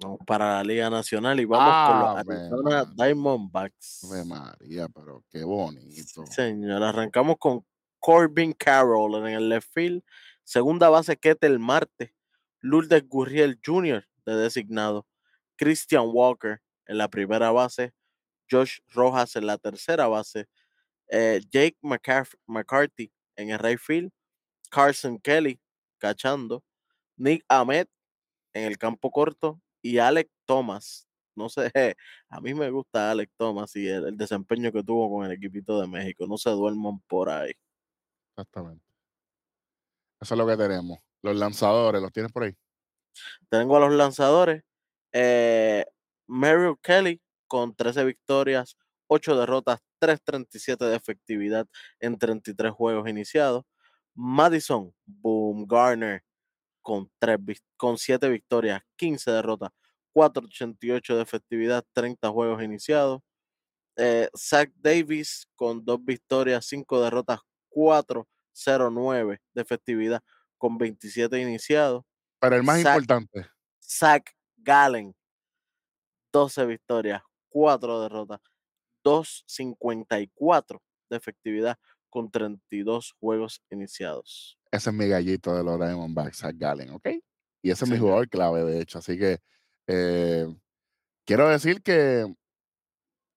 Vamos para la Liga Nacional y vamos con los Ave Arizona. Diamondbacks. Ave María, pero qué Sí, bonito. señor. Arrancamos con Corbin Carroll en el left field. Segunda base, Ketel Marte. Lourdes Gurriel Jr. de designado. Christian Walker en la primera base. Josh Rojas en la tercera base. eh, Jake McCaff- McCarthy en el right field. Carson Kelly cachando. Nick Ahmed en el campo corto. Y Alec Thomas. No sé, a mí me gusta Alec Thomas y el, el desempeño que tuvo con el equipito de México. No se duerman por ahí. Exactamente. Eso es lo que tenemos. Los lanzadores, ¿los tienes por ahí? Tengo a los lanzadores. Eh, Merrill Kelly con 13 victorias, 8 derrotas, 3.37 de efectividad en 33 juegos iniciados. Madison Boomgarner con, tres, con 7 victorias, 15 derrotas, 4.88 de efectividad, 30 juegos iniciados. Eh, Zach Davis con 2 victorias, 5 derrotas, 4.09 de efectividad con 27 iniciados. Pero el más Zach- importante, Zach Gallen, 12 victorias, 4 derrotas, 2.54 de efectividad con 32 juegos iniciados. Ese es mi gallito de los Diamondbacks, Zach Gallen, ¿ok? Y ese es mi jugador clave, de hecho. Así que eh, quiero decir que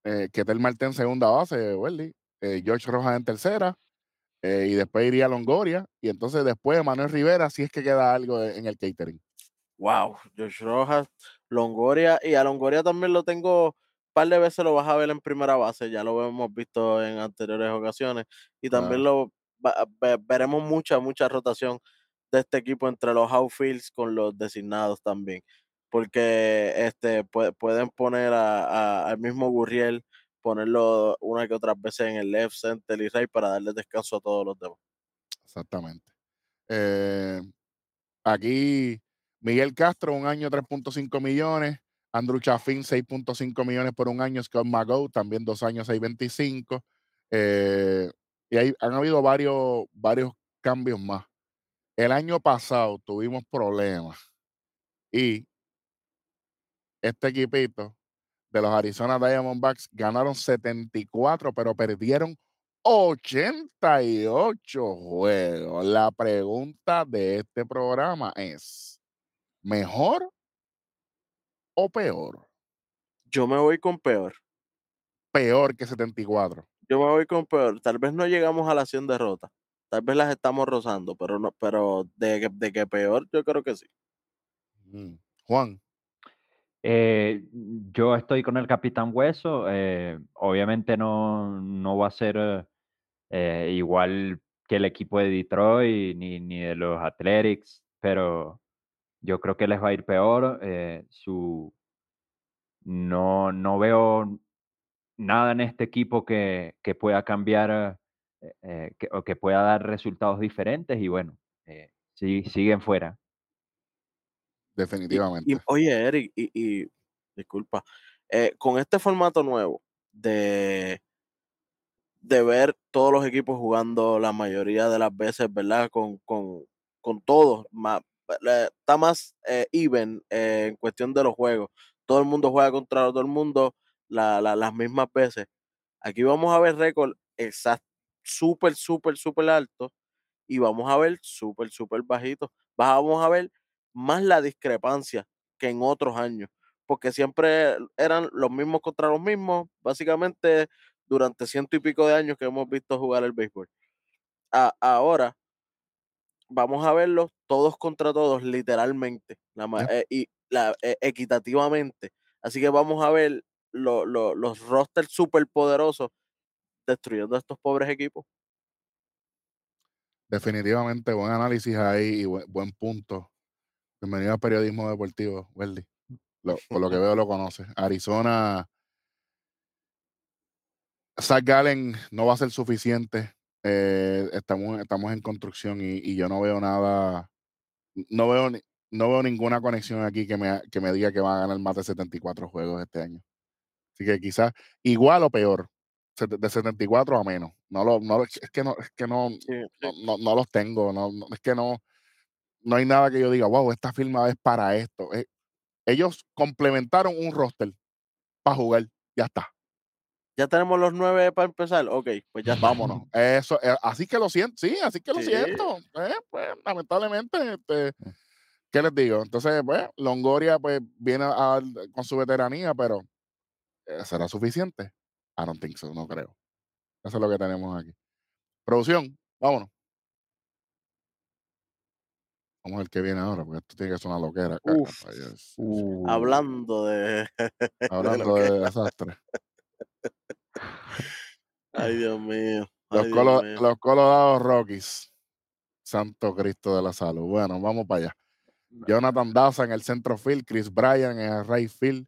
eh, Ketel Marte en segunda base, Welly, eh, George Rojas en tercera, eh, y después iría Longoria, y entonces después Manuel Rivera, si es que queda algo de- en el catering. Wow, Josh Rojas, Longoria, y a Longoria también lo tengo, un par de veces lo vas a ver en primera base, ya lo hemos visto en anteriores ocasiones, y también lo veremos mucha, mucha rotación de este equipo entre los outfields con los designados también, porque este pue- pueden poner a- al mismo Gurriel, ponerlo una que otras veces en el left center y right para darle descanso a todos los demás. Exactamente. Eh, aquí Miguel Castro, un año 3.5 millones. Andrew Chaffin, 6.5 millones por un año. Scott Mago, también dos años, 6.25. Eh, y hay, han habido varios, varios cambios más. El año pasado tuvimos problemas y este equipito de los Arizona Diamondbacks ganaron 74, pero perdieron 88 juegos. La pregunta de este programa es, ¿mejor o peor? Yo me voy con peor. Peor que 74. Yo me voy con peor. Tal vez no llegamos a las 100 derrotas. Tal vez las estamos rozando, pero no, pero de, que- de que peor, yo creo que sí. Mm. Juan, Eh, yo estoy con el Capitán Hueso. eh, obviamente no, no va a ser eh, eh, igual que el equipo de Detroit ni, ni de los Athletics, pero yo creo que les va a ir peor. eh, su, no, no veo nada en este equipo que, que pueda cambiar eh, eh, que, o que pueda dar resultados diferentes y bueno, eh, sí, siguen fuera. Definitivamente. y, oye, Eric, y, y disculpa, eh, con este formato nuevo de, de ver todos los equipos jugando la mayoría de las veces, ¿verdad? Con, con, con todos, más, eh, está más eh, even eh, en cuestión de los juegos. Todo el mundo juega contra todo el mundo la- la- las mismas veces. Aquí vamos a ver récord exacto, súper, súper, súper alto y vamos a ver súper, súper bajito. Vamos a ver más la discrepancia que en otros años, porque siempre eran los mismos contra los mismos, básicamente durante ciento y pico de años que hemos visto jugar el béisbol. A- ahora vamos a verlos todos contra todos, literalmente, la eh, y la, eh, equitativamente. Así que vamos a ver lo- lo- los rosters súper poderosos destruyendo a estos pobres equipos. Definitivamente, buen análisis ahí y buen, punto. Bienvenido al periodismo deportivo, Weldy. Por lo que veo lo conoce. Arizona, Zach Gallen no va a ser suficiente. Eh, estamos, estamos en construcción y, yo no veo nada, no veo, no veo ninguna conexión aquí que me, que me diga que van a ganar más de 74 juegos este año. Así que quizás igual o peor, de 74 a menos. No lo, no, es que no, es que no, no, no, no los tengo. No, es que no, no hay nada que yo diga, wow, esta firma es para esto. Eh, ellos complementaron un roster para jugar. Ya está. Ya tenemos los nueve para empezar. Ok, pues ya está. Vámonos. Eso, eh, así que lo siento, sí, así que lo Sí. siento. Eh, pues, lamentablemente, este, ¿qué les digo? Entonces, pues, Longoria pues viene a- con su veteranía, pero ¿será suficiente? I don't think so, no creo. Eso es lo que tenemos aquí. Producción, vámonos. Vamos a ver qué viene ahora, porque esto tiene que ser una loquera. Uh, Hablando de. Hablando que- de desastre. Ay, Dios mío. Los, Ay, Colo- Dios mío. los Colorado Rockies. Santo Cristo de la Salud. Bueno, vamos para allá. Jonathan Daza en el centro field, Chris Bryan en el right field,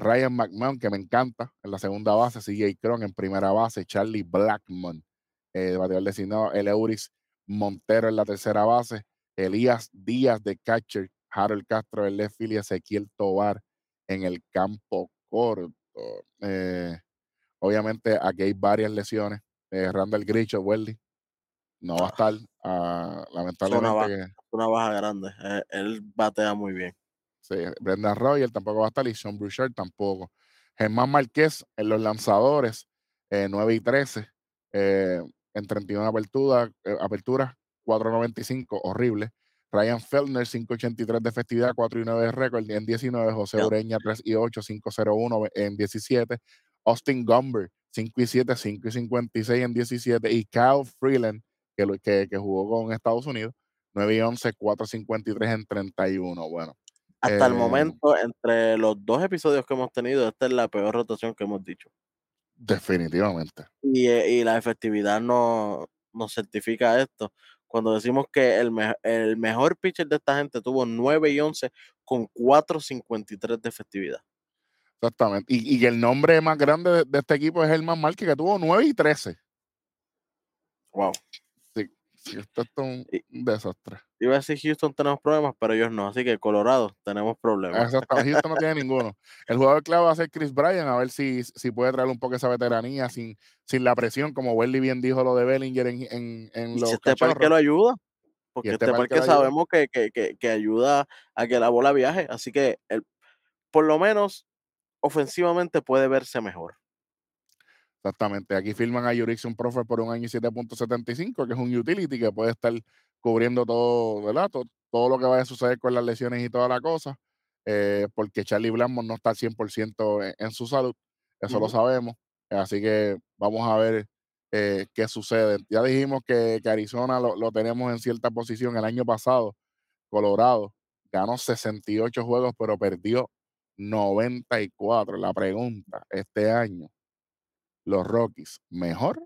Ryan McMahon, que me encanta, en la segunda base, CJ Cron en primera base, Charlie Blackmon, eh, bateador designado, el Euris Montero en la tercera base, Elías Díaz de catcher, Harold Castro en left field y Ezequiel Tobar en el campo corto. Eh, obviamente aquí hay varias lesiones. Eh, Randall Gricho, Welly, no va a estar, ah, lamentablemente. baja. que- Una baja grande. Eh, él batea muy bien. Sí, Brendan Royal tampoco va a estar y Sean Bouchard tampoco. Germán Márquez en los lanzadores, eh, 9 y 13, eh, en 31 aperturas, eh, aperturas 4.95, horrible. Ryan Feldner, 5.83 de efectividad, 4 y 9 de récord en 19. José. Ureña, 3 y 8, 5.01 en 17. Austin Gumber, 5 y 7, 5 y 56 en 17. Y Kyle Freeland, que, que, que jugó con Estados Unidos, 9 y 11, 4.53 en 31. Bueno, Hasta el Eh, momento, entre los dos episodios que hemos tenido, esta es la peor rotación que hemos dicho. definitivamente. Y, eh, y la efectividad no, nos certifica esto. Cuando decimos que el, me- el mejor pitcher de esta gente tuvo 9 y 11 con 4.53 de efectividad. Exactamente. Y, y el nombre más grande de, de este equipo es Germán Márquez, que tuvo 9 y 13. Wow. Esto es un, desastre. Iba a decir Houston tenemos problemas, pero ellos no. Así que Colorado tenemos problemas. Exactamente. Houston no tiene ninguno. El jugador clave va a ser Chris Bryan, a ver si, si puede traer un poco esa veteranía sin, sin la presión, como Welly bien dijo lo de Bellinger en, en, en Y los si este parque cachorros. lo ayuda, porque este este, parque parque sabemos que, que, que, que ayuda a que la bola viaje. Así que el, por lo menos ofensivamente puede verse mejor. Exactamente. Aquí firman a Jurickson Profer por un año y 7.75, que es un utility que puede estar cubriendo todo, ¿verdad? To- Todo, lo que vaya a suceder con las lesiones y toda la cosa, eh, porque Charlie Blackmon no está al 100% en, en su salud, eso lo sabemos. Así que vamos a ver eh, qué sucede. Ya dijimos que, que Arizona lo, lo tenemos en cierta posición el año pasado. Colorado ganó 68 juegos, pero perdió 94. La pregunta este año, los Rockies, ¿mejor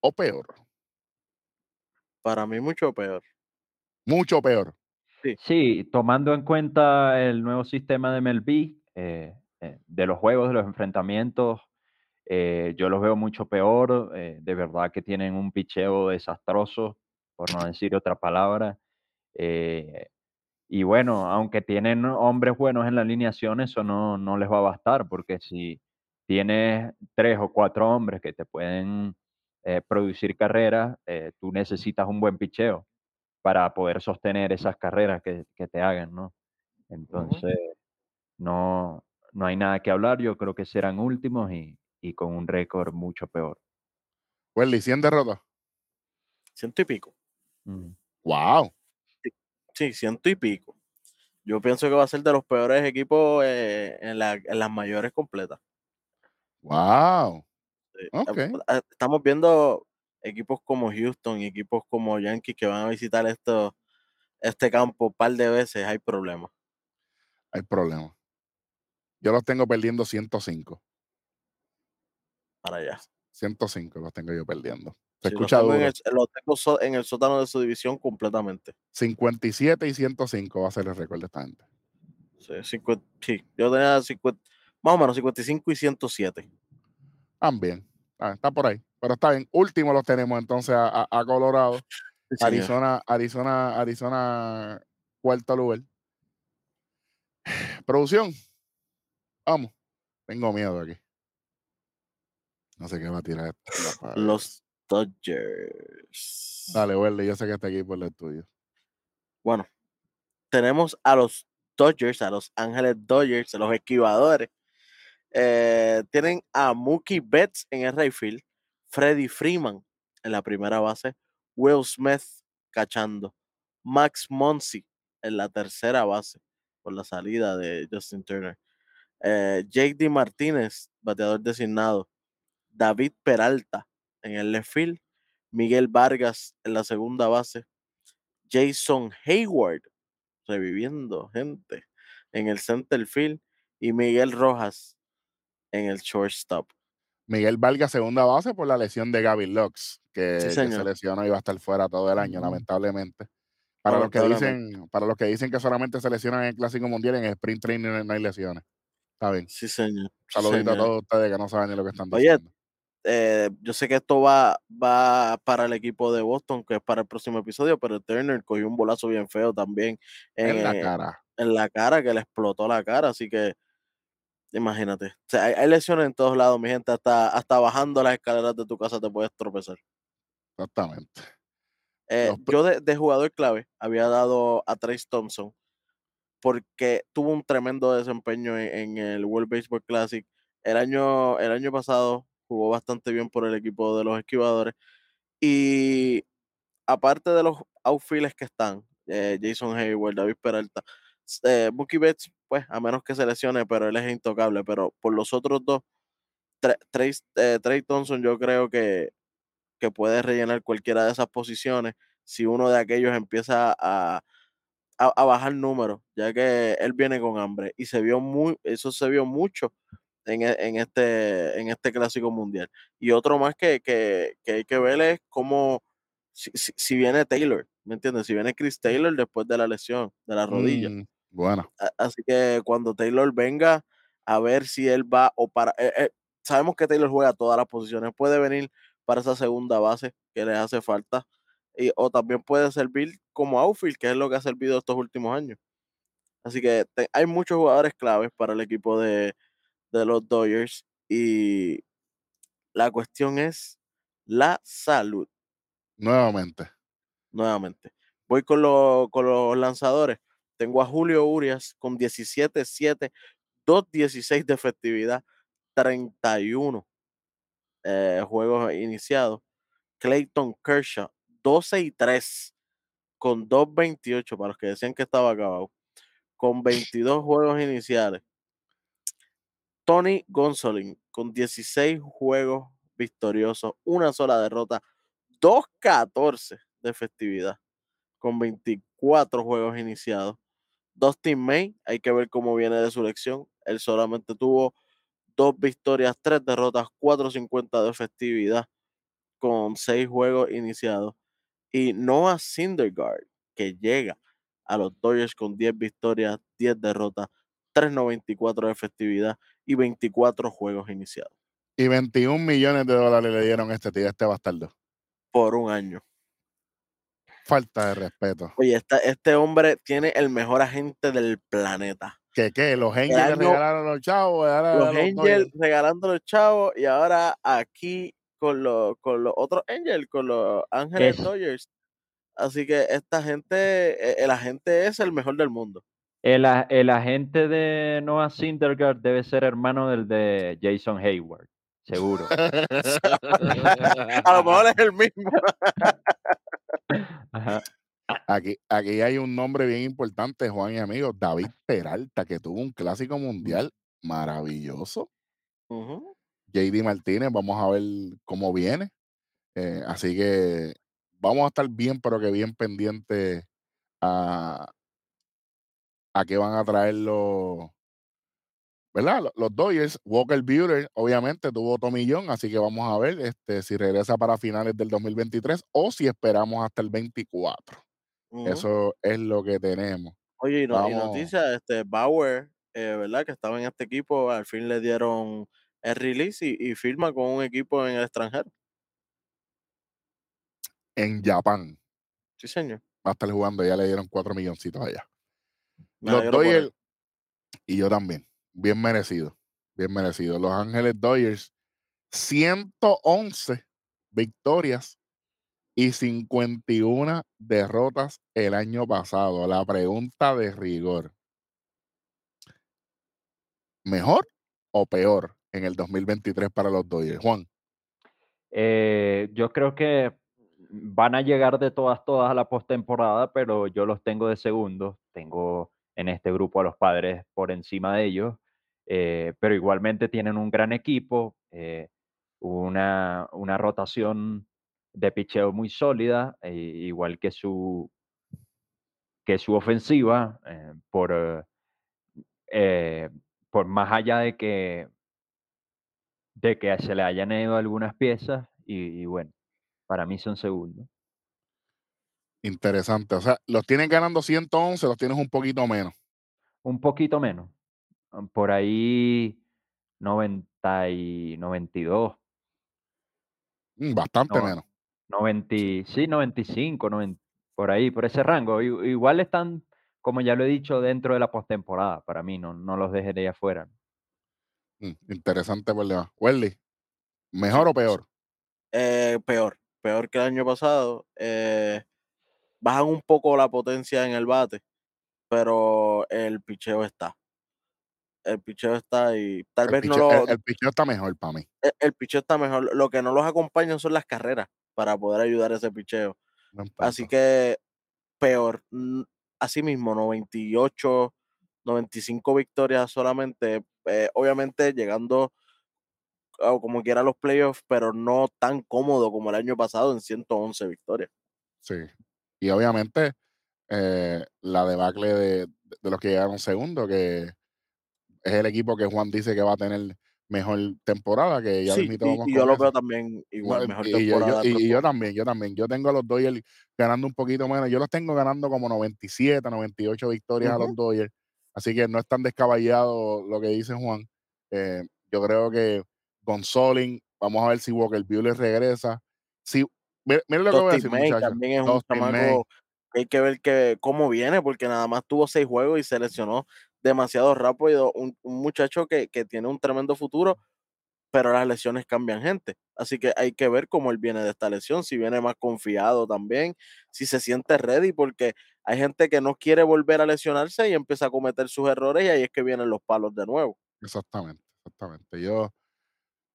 o peor? Para mí mucho peor. Mucho peor. Sí, tomando en cuenta el nuevo sistema de MLB, eh, eh, de los juegos, de los enfrentamientos, eh, yo los veo mucho peor. eh, de verdad que tienen un picheo desastroso, por no decir otra palabra. eh, y bueno, aunque tienen hombres buenos en la alineación, eso no, no les va a bastar, porque si tienes tres o cuatro hombres que te pueden eh, producir carreras, eh, tú necesitas un buen picheo para poder sostener esas carreras que, que te hagan, ¿no? Entonces, no, no hay nada que hablar, yo creo que serán últimos y, y con un récord mucho peor. Welly, 100 derrotas. Ciento y pico. Mm. ¡Wow! Sí, ciento y pico. Yo pienso que va a ser de los peores equipos eh, en, la- en las mayores completas. ¡Wow! Ok. eh, eh, Estamos viendo equipos como Houston y equipos como Yankees que van a visitar esto, este campo un par de veces. Hay problemas. Hay problema. Yo los tengo perdiendo 105. para allá. 105 los tengo yo perdiendo. Se Sí, los escucha tengo el, los tengo en el sótano de su división completamente. 57 y 105 va a ser el récord de esta gente. Sí, 50 sí, yo tenía 50, más o menos 55 y 107. También. Ah, está por ahí. Pero está bien. Último los tenemos entonces a, a- a Colorado. Sí. Arizona, Arizona, Arizona, cuarto lugar. Producción. Vamos. Tengo miedo aquí. No sé qué va a tirar esto. Los. Dodgers. Dale, Welly, yo sé que este equipo es el tuyo. Bueno, tenemos a los Dodgers, a los Ángeles Dodgers, a los esquivadores. Eh, tienen a Mookie Betts en el right field, Freddie Freeman en la primera base, Will Smith cachando, Max Monsi en la tercera base por la salida de Justin Turner, eh, Jake D. Martínez, bateador designado, David Peralta en el left field, Miguel Vargas en la segunda base, Jason Hayward reviviendo gente en el center field y Miguel Rojas en el shortstop. Miguel Vargas, segunda base por la lesión de Gavin Lux, que, que se lesionó y va a estar fuera todo el año, lamentablemente. Para los que dicen, para los que dicen que solamente se lesionan en el Clásico Mundial, en el Sprint Training no hay lesiones. Está bien. Sí, señor. sí, Saludito a señor. todos ustedes que no saben ni lo que están Oye, diciendo. Eh, yo sé que esto va, va para el equipo de Boston, que es para el próximo episodio, pero Turner cogió un bolazo bien feo también en, En la cara. en la cara, que le explotó la cara, así que imagínate. O sea, hay, hay lesiones en todos lados, mi gente, hasta, hasta bajando las escaleras de tu casa te puedes tropezar. Exactamente. Eh, Los yo de, de jugador clave había dado a Trace Thompson porque tuvo un tremendo desempeño en, en el World Baseball Classic. El año, el año pasado jugó bastante bien por el equipo de los esquivadores. Y aparte de los outfielders que están, eh, Jason Hayward, David Peralta, eh, Mookie Betts, pues a menos que se lesione, pero él es intocable. Pero por los otros dos, Trace, eh, Trey Thompson yo creo que, que puede rellenar cualquiera de esas posiciones si uno de aquellos empieza a, a, bajar números, ya que él viene con hambre y se vio muy, eso se vio mucho en, e- en este, en este clásico mundial. Y otro más que, que, que hay que ver es cómo si, si- si viene Taylor, ¿me entiendes? Si viene Chris Taylor después de la lesión de la rodilla. Mm, bueno, Así que cuando Taylor venga, a ver si él va o para. eh, eh, sabemos que Taylor juega todas las posiciones. Puede venir para esa segunda base que le hace falta. Y, o también puede servir como outfield, que es lo que ha servido estos últimos años. Así que te- hay muchos jugadores claves para el equipo de, de los Dodgers. Y la cuestión es la salud nuevamente. nuevamente. Voy con, lo- con los lanzadores. Tengo a Julio Urias con 17-7, 2-16 de efectividad, 31 eh, juegos iniciados. Clayton Kershaw, 12 y 3, con 2.28, para los que decían que estaba acabado, con 22 juegos iniciales. Tony Gonsolin, con 16 juegos victoriosos, una sola derrota, 2.14 de efectividad, con 24 juegos iniciados. Dustin May, hay que ver cómo viene de su elección. Él solamente tuvo dos victorias, tres derrotas, 4.50 de efectividad, con seis juegos iniciados. Y Noah Syndergaard, que llega a los Dodgers con 10 victorias, 10 derrotas, 3.94 de efectividad y 24 juegos iniciados Y 21 millones de dólares le dieron a este tío, a este bastardo. por un año. Falta de respeto. Oye, esta- este hombre tiene el mejor agente del planeta. ¿Qué qué? Los Angels le año- regalaron los chavos. ahora Los los Angels regalando los chavos y ahora aquí con los, con los otros Angels, con los Ángeles Es- Dodgers. Así que esta gente, eh, el agente es el mejor del mundo. El, el agente de Noah Syndergaard debe ser hermano del de Jason Hayward, seguro. A lo mejor es el mismo. Ajá. Aquí, aquí hay un nombre bien importante, Juan y amigos, David Peralta, que tuvo un clásico mundial maravilloso. JD Martínez, vamos a ver cómo viene. Eh, así que vamos a estar bien, pero que bien pendientes a, a qué van a traer los, ¿verdad? Lo- Los Dodgers, Walker Buehler, obviamente tuvo tomillón, así que vamos a ver este, si regresa para finales del 2023 o si esperamos hasta el 24. Ujú. Eso es lo que tenemos. Oye, y, no, y noticia, este Bauer, eh, ¿verdad? Que estaba en este equipo, al fin le dieron el release y, y firma con un equipo en el extranjero. En Japón Sí, señor. va a estar jugando, ya le dieron cuatro milloncitos allá. Me Los. Dodgers, y yo también, bien merecido, bien merecido. Los Ángeles Dodgers, 111 victorias y 51 derrotas el año pasado. La pregunta de rigor. ¿Mejor o peor en el 2023 para los Dodgers? Juan, Eh, yo creo que van a llegar de todas, todas a la postemporada, pero yo los tengo de segundos. Tengo en este grupo a los padres por encima de ellos, eh, pero igualmente tienen un gran equipo, eh, una, una rotación de picheo muy sólida, eh, igual que su, que su ofensiva, por, por más allá de que, de que se le hayan ido algunas piezas, y, y bueno, para mí son segundos. interesante. O sea, los tienes ganando 111, los tienes un poquito menos. Un poquito menos, por ahí 90 y 92, Mm, Bastante No. menos. 90, y- sí, 95, 90, por ahí, por ese rango. Igual están, como ya lo he dicho, dentro de la postemporada. Para mí, no, no los dejaré afuera. Mm, Interesante problema. Welly, ¿mejor o peor? Eh, peor, peor que el año pasado. eh, bajan un poco la potencia en el bate, pero el picheo está. El picheo está y tal El vez no picheo, lo, el, el picheo está mejor para mí. el, el picheo está mejor. Lo que no los acompaña son las carreras para poder ayudar a ese picheo. No Así que peor. mm, Asimismo, 98, 95 victorias solamente. eh, obviamente llegando a como quiera a los playoffs, pero no tan cómodo como el año pasado en 111 victorias. Sí. Y obviamente eh, la debacle de, de los que llegaron segundo, que es el equipo que Juan dice que va a tener mejor temporada, que ya Sí, y, vamos y yo lo veo también igual, mejor y, yo, temporada. yo- del y- y yo también, yo también. Yo tengo a los Dodgers ganando un poquito menos. Yo los tengo ganando como 97, 98 victorias a los. Dodgers. Así que no es tan descabellado lo que dice Juan. Eh, yo creo que Gonzolin, vamos a ver si Walker Buehler regresa. Si, mire, mire lo que voy a decir, muchachos. también es un chamaco hay que ver que, cómo viene, porque nada más tuvo seis juegos y se lesionó demasiado rápido. Un, un muchacho que, que tiene un tremendo futuro, pero las lesiones cambian gente. Así que hay que ver cómo él viene de esta lesión, si viene más confiado también, si se siente ready, porque hay gente que no quiere volver a lesionarse y empieza a cometer sus errores y ahí es que vienen los palos de nuevo. Exactamente, exactamente. Yo,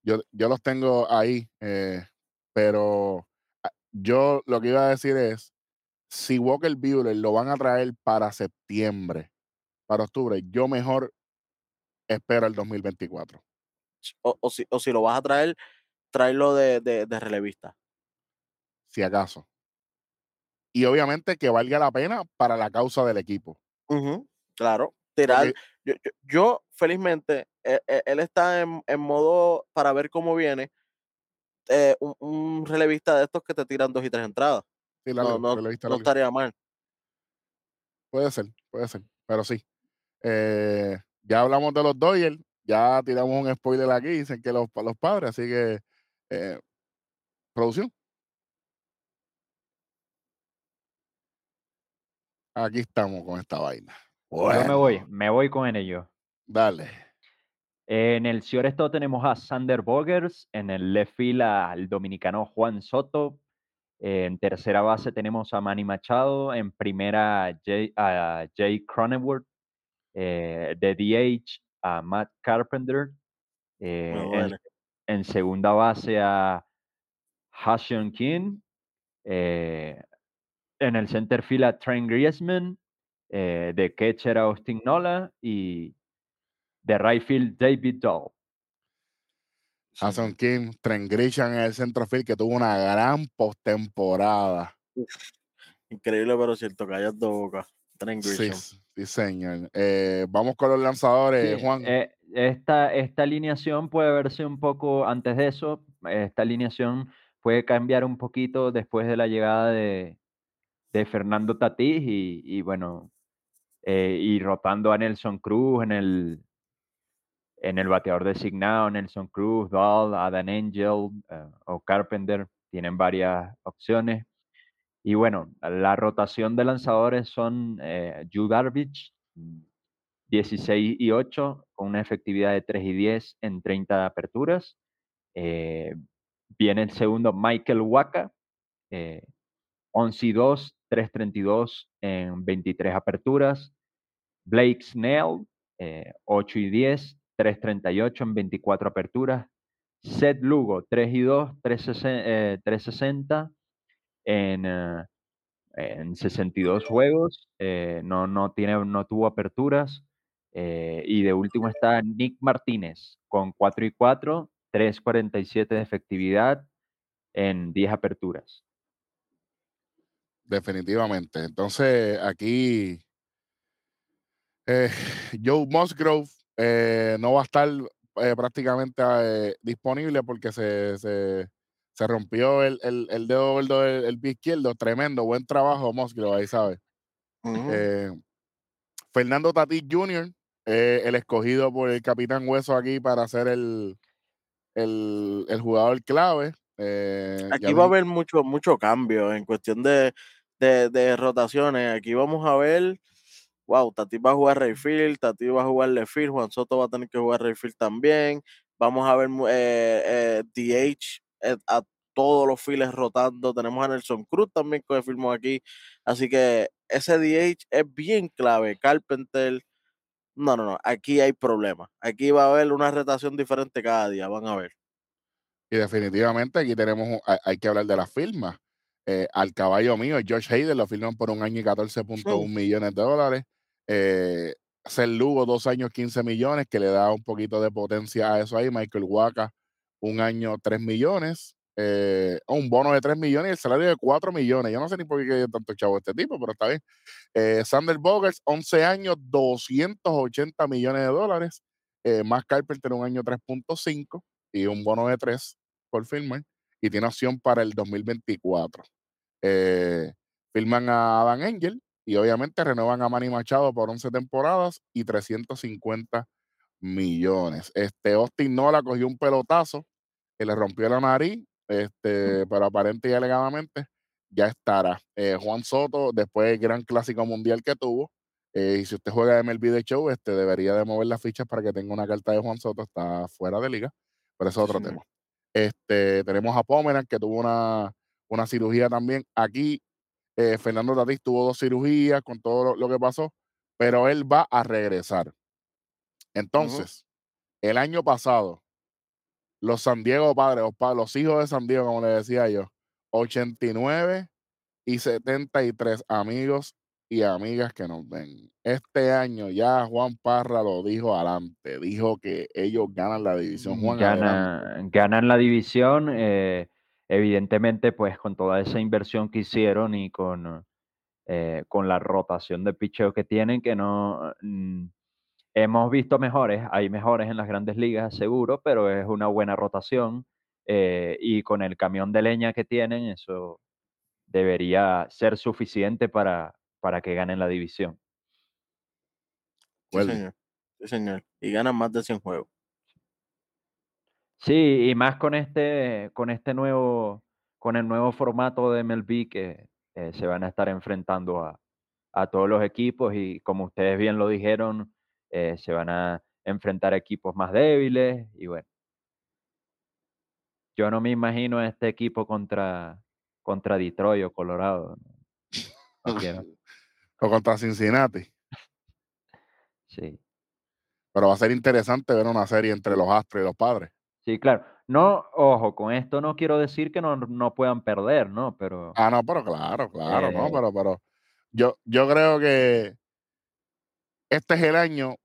yo, yo los tengo ahí, eh, pero ah, yo lo que iba a decir es, si Walker Buehler lo van a traer para septiembre, para octubre, yo mejor espero el 2024, O, o si, o si lo vas a traer, tráelo de, de, de relevista. si acaso. Y obviamente que valga la pena para la causa del equipo. Ujú, claro, tirar. Porque Yo, yo- yo, felizmente, eh, eh, él está en, en modo para ver cómo viene. eh, un, un relevista de estos que te tiran dos y tres entradas. sí, No, largo, no, no estaría mal. Puede ser, puede ser, pero sí. Eh, ya hablamos de los Dodgers, ya tiramos un spoiler aquí, dicen que los, los padres, así que eh, producción. Aquí estamos con esta vaina. Yo me voy, Bueno, me voy con ellos. dale. En el shortstop tenemos a Sander Bogers, en el left field al dominicano Juan Soto, en tercera base tenemos a Manny Machado, en primera Jay, a Jay Cronenworth, eh, de DH a Matt Carpenter, eh, Me en, segunda base a Hashion King, eh, en el center field a Trent Griezmann, eh, de catcher a Austin Nola y de right field David Dahl. Hassan Kim, Trent Grisham en el centrofield que tuvo una gran postemporada. Increíble, pero cierto, callas de boca. Trent Grisham. sí, señor. Eh, vamos con los lanzadores, Sí, Juan. eh, esta, esta alineación puede verse un poco antes de eso. Esta alineación puede cambiar un poquito después de la llegada de, de Fernando Tatís y, y bueno, eh, y rotando a Nelson Cruz en el, en el bateador designado, Nelson Cruz, Dahl, Adam Angel o Carpenter, tienen varias opciones. Y bueno, la rotación de lanzadores son eh, Yu Garbage, 16 y 8, con una efectividad de 3 y 10 en 30 aperturas. Eh, viene el segundo Michael Waka, 11 y 2, 332 en 23 aperturas. Blake Snell, 8 y 10, 338 en 24 aperturas. Seth Lugo, 3 y 2, 360 en, eh, en 62 juegos. eh, no, no, tiene, no tuvo aperturas. eh, y de último está Nick Martínez con 4 y 4, 347 de efectividad en 10 aperturas. Definitivamente. Entonces, aquí eh, Joe Musgrove eh, no va a estar eh, prácticamente eh, disponible porque se, se, se rompió el, el, el dedo gordo del el pie izquierdo. Tremendo, buen trabajo, Musgrove, ahí sabes. Eh, Fernando Tatís Jr., eh, el escogido por el Capitán Hueso aquí para ser el, el, el jugador clave. Eh, Aquí va a haber mucho, mucho cambio en cuestión de, de, de rotaciones. Aquí vamos a ver, wow, Tati va a jugar Rayfield, Tati va a jugar Lefield, Juan Soto va a tener que jugar Rayfield también. Vamos a ver eh, DH a todos los files rotando. Tenemos a Nelson Cruz también que firmó aquí. Así que ese DH es bien clave. Carpenter. No, no, no. Aquí hay problemas. Aquí va a haber una rotación diferente cada día. Van a ver. Y definitivamente aquí tenemos, hay, que hablar de las firmas. Eh, al caballo mío, George Hayden, lo firman por un año y 14.1 millones de dólares. Eh, Cel Lugo, dos años, 15 millones, que le da un poquito de potencia a eso ahí. Michael Waka, un año, 3 millones. Eh, un bono de 3 millones y el salario de 4 millones. Yo no sé ni por qué hay tanto chavo este tipo, pero está bien. Eh, Sander Bogers, 11 años, 280 millones de dólares. Eh, más Carpenter, un año 3.5 y un bono de 3 por firmar. Y tiene opción para el 2024. Eh, firman a Adam Angel y obviamente renuevan a Manny Machado por 11 temporadas y 350 millones. Este Austin Nola cogió un pelotazo que le rompió la nariz, este, pero aparente y alegadamente ya estará. Eh, Juan Soto, después del gran clásico mundial que tuvo, eh, y si usted juega MLB de Show, este, debería de mover las fichas para que tenga una carta de Juan Soto, está fuera de liga, pero eso es otro señor. tema. Este, tenemos a Pomeran, que tuvo una, una cirugía también. Aquí, eh, Fernando Tatís tuvo dos cirugías con todo lo, lo que pasó, pero él va a regresar. Entonces, el año pasado, los San Diego Padres, los, hijos de San Diego, como le decía yo, 89 y 73 amigos y amigas que nos ven. Este año ya Juan Parra lo dijo adelante, dijo que ellos ganan la división. Juan, adelante. Gana, ganan la división, eh, evidentemente, pues con toda esa inversión que hicieron y con, eh, con la rotación de picheo que tienen, que no mm, hemos visto mejores, hay mejores en las grandes ligas, seguro, pero es una buena rotación. eh, y con el camión de leña que tienen, eso debería ser suficiente para, para que ganen la división. Sí, señor. Sí, señor. Y ganan más de 100 juegos. Sí, y más con este, con este nuevo, con el nuevo formato de MLB que eh, se van a estar enfrentando a, a todos los equipos y como ustedes bien lo dijeron, eh, se van a enfrentar equipos más débiles y bueno. Yo no me imagino este equipo contra, contra Detroit o Colorado. No, o contra Cincinnati. Sí, Pero va a ser interesante ver una serie entre los Astros y los Padres. sí, claro. No, ojo, con esto no quiero decir que no, no puedan perder, ¿no? Pero Ah, no, pero claro, claro, no, Eh. pero, pero yo, yo creo que este es el año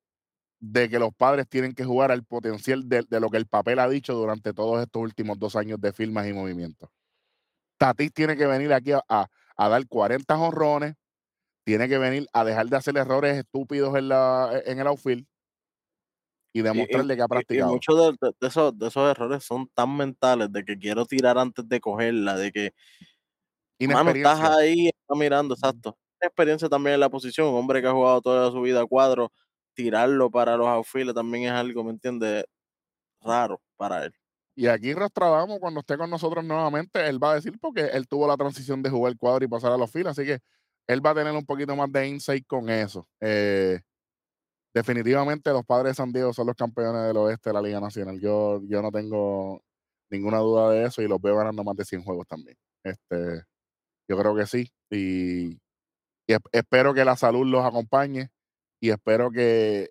de que los padres tienen que jugar al potencial de, de lo que el papel ha dicho durante todos estos últimos dos años de firmas y movimientos. Tatis tiene que venir aquí a, a- a dar 40 jonrones, tiene que venir a dejar de hacer errores estúpidos en, la, en el outfield y demostrarle que ha practicado. muchos de, de- de esos, de esos errores son tan mentales de que quiero tirar antes de cogerla, de que, mano, estás ahí, estás mirando, exacto. Experiencia también en la posición, hombre que ha jugado toda su vida cuadro, tirarlo para los outfields también es algo, ¿me entiendes? Raro para él. Y aquí Rostradamo, cuando esté con nosotros nuevamente, él va a decir porque él tuvo la transición de jugar cuadro y pasar a los filas, así que él va a tener un poquito más de insight con eso. Eh, definitivamente los padres de San Diego son los campeones del oeste de la Liga Nacional. Yo, yo no tengo ninguna duda de eso y los veo ganando más de 100 juegos también. Este, yo creo que sí. Y, y esp- espero que la salud los acompañe y espero que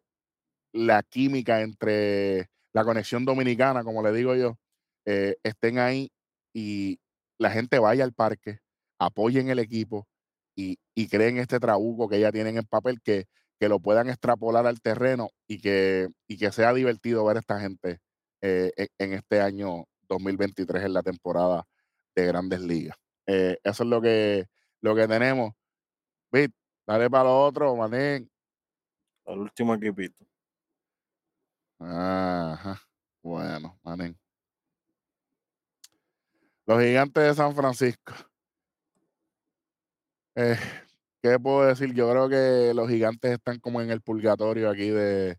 la química entre la conexión dominicana, como le digo yo, eh, estén ahí y la gente vaya al parque, apoyen el equipo y, y creen este trabuco que ya tienen en papel, que, que lo puedan extrapolar al terreno y que, y que sea divertido ver a esta gente eh, en, en este año 2023 en la temporada de Grandes Ligas. Eh, eso es lo que, lo que tenemos. Vit, dale para lo otro, manín. El último equipito. Ajá. Bueno, manín. Los gigantes de San Francisco. Eh, ¿Qué puedo decir? Yo creo que los gigantes están como en el purgatorio aquí de,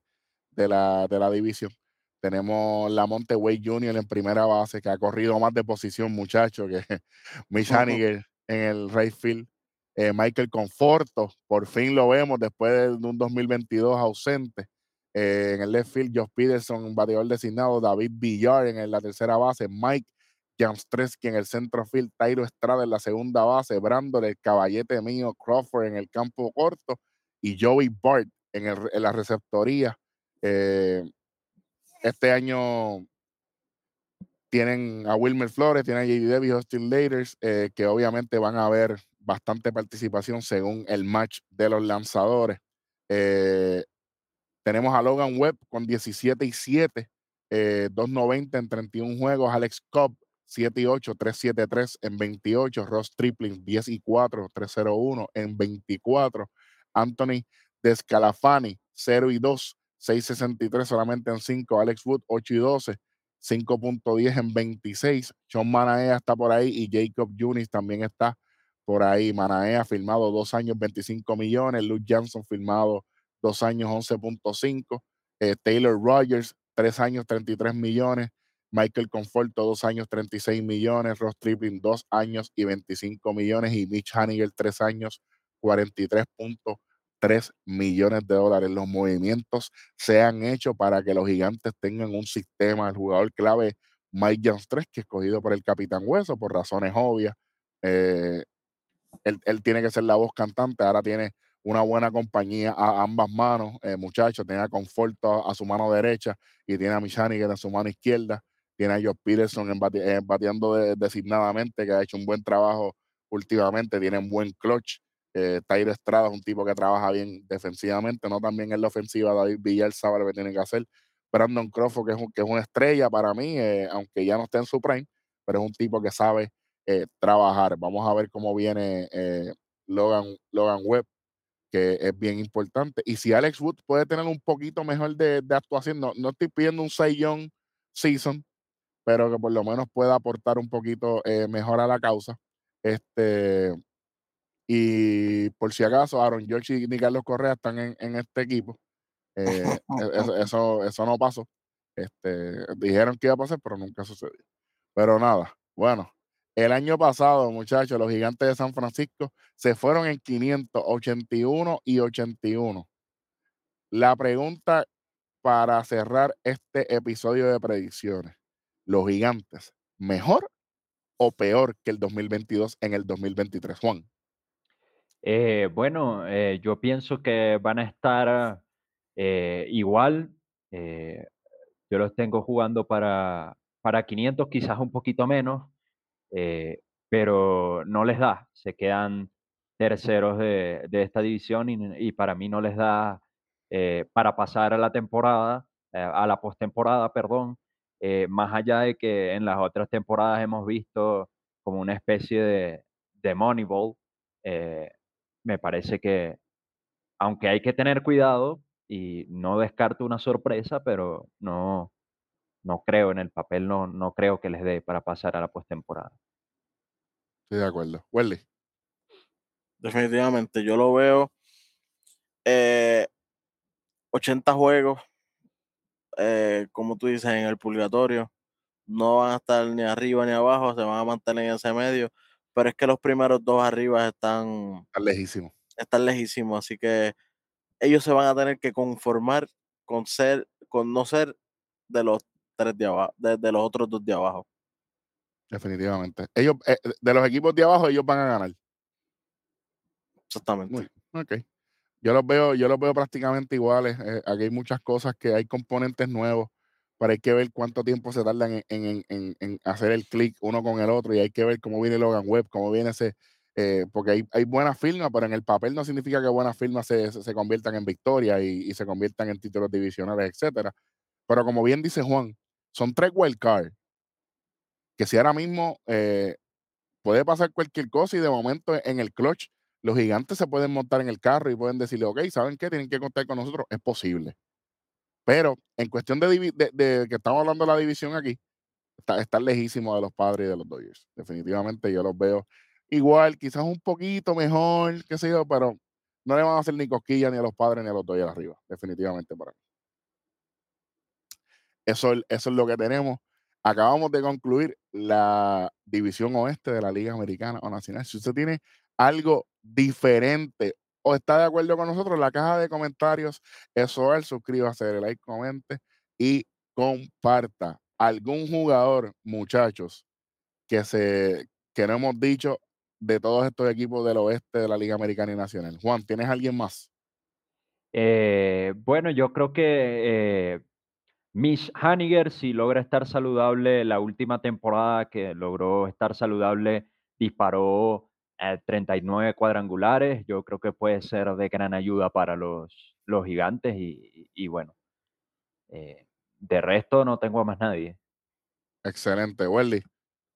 de la, de la división. Tenemos la Monte Wade Jr. en primera base, que ha corrido más de posición, muchacho, que Mitch. Haniger en el right field. Eh, Michael Conforto, por fin lo vemos después de un 2022 ausente. Eh, en el left field, Josh Peterson, bateador designado, David Villar en la tercera base, Mike Jamstreski en el centro field, Tairo Estrada en la segunda base, Brandon, el caballete mío, Crawford en el campo corto y Joey Bart en, el- en la receptoría. Eh, este año tienen a Wilmer Flores, tienen a J.D. Davis, Austin Laters, que obviamente van a ver bastante participación según el match de los lanzadores. Eh, tenemos a Logan Webb con 17 y 7, eh, 2.90 en 31 juegos. Alex Cobb, 7 y 8, 3.73 en 28. Ross Tripling, 10 y 4, 3.01 en 24. Anthony Descalafani, 0 y 2, 6.63 solamente en 5. Alex Wood, 8 y 12, 5.10 en 26. Sean Manaea está por ahí y Jacob Junis también está por ahí. Manaea firmado dos años, 25 millones. Luke Johnson firmado dos años 11.5. Eh, Taylor Rogers, tres años 33 millones. Michael Conforto, dos años 36 millones. Ross Tripling, dos años y 25 millones. Y Mitch Haniger, tres años 43.3 millones de dólares. Los movimientos se han hecho para que los gigantes tengan un sistema. El jugador clave, Mike Jones que escogido por el Capitán Hueso por razones obvias. Eh, él, él tiene que ser la voz cantante. Ahora tiene una buena compañía a ambas manos, eh, muchachos. Tiene a Conforto a, a su mano derecha y tiene a Michaniger en su mano izquierda. Tiene a Josh Peterson eh, bateando de- designadamente, que ha hecho un buen trabajo últimamente. Tiene un buen clutch. Eh, Estrada es un tipo que trabaja bien defensivamente, no también en la ofensiva. David Villar sabe lo que tiene que hacer. Brandon Crawford, que es, un- que es una estrella para mí, eh, aunque ya no esté en su prime, pero es un tipo que sabe eh, trabajar. Vamos a ver cómo viene eh, Logan, Logan Webb, que es bien importante. Y si Alex Wood puede tener un poquito mejor de, de actuación, no, no estoy pidiendo un 6 Young season, pero que por lo menos pueda aportar un poquito eh, mejor a la causa. Este, y por si acaso, Aaron George y Carlos Correa están en, en este equipo. Eh, e- eso, eso, eso no pasó. Este, dijeron que iba a pasar, pero nunca sucedió. Pero nada, bueno, el año pasado, muchachos, los gigantes de San Francisco se fueron en 581 y 81. La pregunta para cerrar este episodio de predicciones, los gigantes, ¿mejor o peor que el 2022 en el 2023, Juan? Eh, bueno, eh, yo pienso que van a estar eh, igual. yo los tengo jugando para, para 500, quizás un poquito menos, eh, pero no les da. Se quedan terceros de, esta división y, para mí no les da eh, para pasar a la temporada, eh, a la postemporada, perdón. más allá de que en las otras temporadas hemos visto como una especie de, de Moneyball, me parece que, aunque hay que tener cuidado y no descarto una sorpresa, pero no, no creo en el papel, no, no creo que les dé para pasar a la postemporada. Estoy de acuerdo. Welly. Definitivamente, yo lo veo. eh, 80 juegos, eh, como tú dices, en el purgatorio. No van a estar ni arriba ni abajo, se van a mantener en ese medio. Pero es que los primeros dos arriba están, Está lejísimo. están lejísimos, así que ellos se van a tener que conformar con ser, con no ser de los tres de abajo, de, de los otros dos de abajo. Definitivamente. Ellos, eh, de los equipos de abajo, ellos van a ganar. Exactamente. Muy, ok. Yo los veo, yo los veo prácticamente iguales. eh, aquí hay muchas cosas que hay componentes nuevos, pero hay que ver cuánto tiempo se tardan en, en- en- en hacer el clic uno con el otro y hay que ver cómo viene Logan Webb, cómo viene ese, eh, porque hay, hay buenas firmas, pero en el papel no significa que buenas firmas se, se, se conviertan en victorias y, y se conviertan en títulos divisionales, etcétera. Pero como bien dice Juan, son tres wild cards que si ahora mismo eh, puede pasar cualquier cosa y de momento en el clutch los gigantes se pueden montar en el carro y pueden decirle, ok, ¿saben qué? Tienen que contar con nosotros. Es posible. Pero en cuestión de- de que estamos hablando de la división aquí, está, está lejísimo de los padres y de los Dodgers. Definitivamente yo los veo igual, quizás un poquito mejor, qué sé yo, pero no le van a hacer ni cosquillas ni a los padres ni a los Dodgers arriba. Definitivamente para mí. Eso, es- eso es lo que tenemos. Acabamos de concluir la división oeste de la Liga Americana o Nacional. Si usted tiene algo diferente o está de acuerdo con nosotros, la caja de comentarios eso es, suscríbase, dale like, comente y comparta. Algún jugador, muchachos, que se que no hemos dicho de todos estos equipos del oeste de la Liga Americana y Nacional. Juan, ¿tienes alguien más? Eh, bueno, yo creo que eh, Mish Haniger, si logra estar saludable, la última temporada que logró estar saludable, disparó eh, 39 cuadrangulares. Yo creo que puede ser de gran ayuda para los, los gigantes y, y bueno, eh, de resto no tengo a más nadie. Excelente, Welly.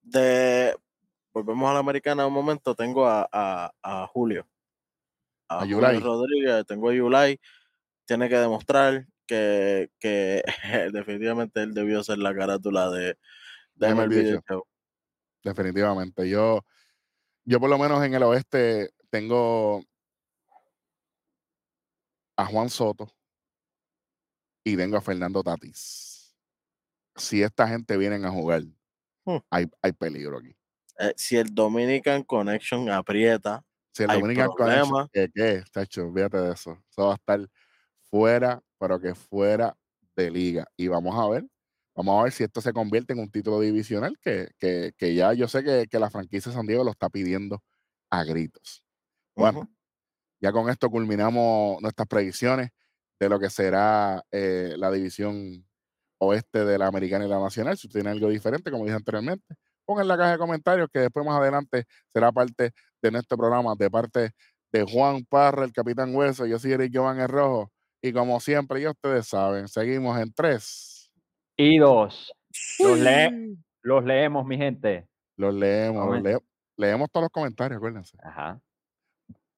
De, volvemos a la americana un momento, tengo a, a, a Julio. A Julio. Rodríguez, tengo a Yulai. Tiene que demostrar que, que definitivamente él debió ser la carátula de, de MLB Show. Definitivamente. Yo, yo por lo menos en el oeste tengo a Juan Soto y tengo a Fernando Tatis. Si esta gente vienen a jugar, Hmm. hay, hay peligro aquí. Eh, si el Dominican Connection aprieta, Si el Hay Dominican problema. Connection, ¿qué, qué? Tacho, olvídate de eso. Eso va a estar fuera, pero que fuera de liga. Y vamos a ver, vamos a ver si esto se convierte en un título divisional, que, que, que ya yo sé que, que la franquicia de San Diego lo está pidiendo a gritos. Bueno, ya con esto culminamos nuestras predicciones de lo que será eh, la división oeste de la americana y la nacional. Si usted tiene algo diferente, como dije anteriormente, pongan en la caja de comentarios que después más adelante será parte de nuestro programa, de parte de Juan Parra, el Capitán Hueso. Yo soy Eric Giovanni el Rojo. Y como siempre, ya ustedes saben, seguimos en tres. Y dos, los, lee- los leemos, mi gente. Los leemos, los leemos todos los comentarios, acuérdense. Ajá.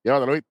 Llévatelo, Luis.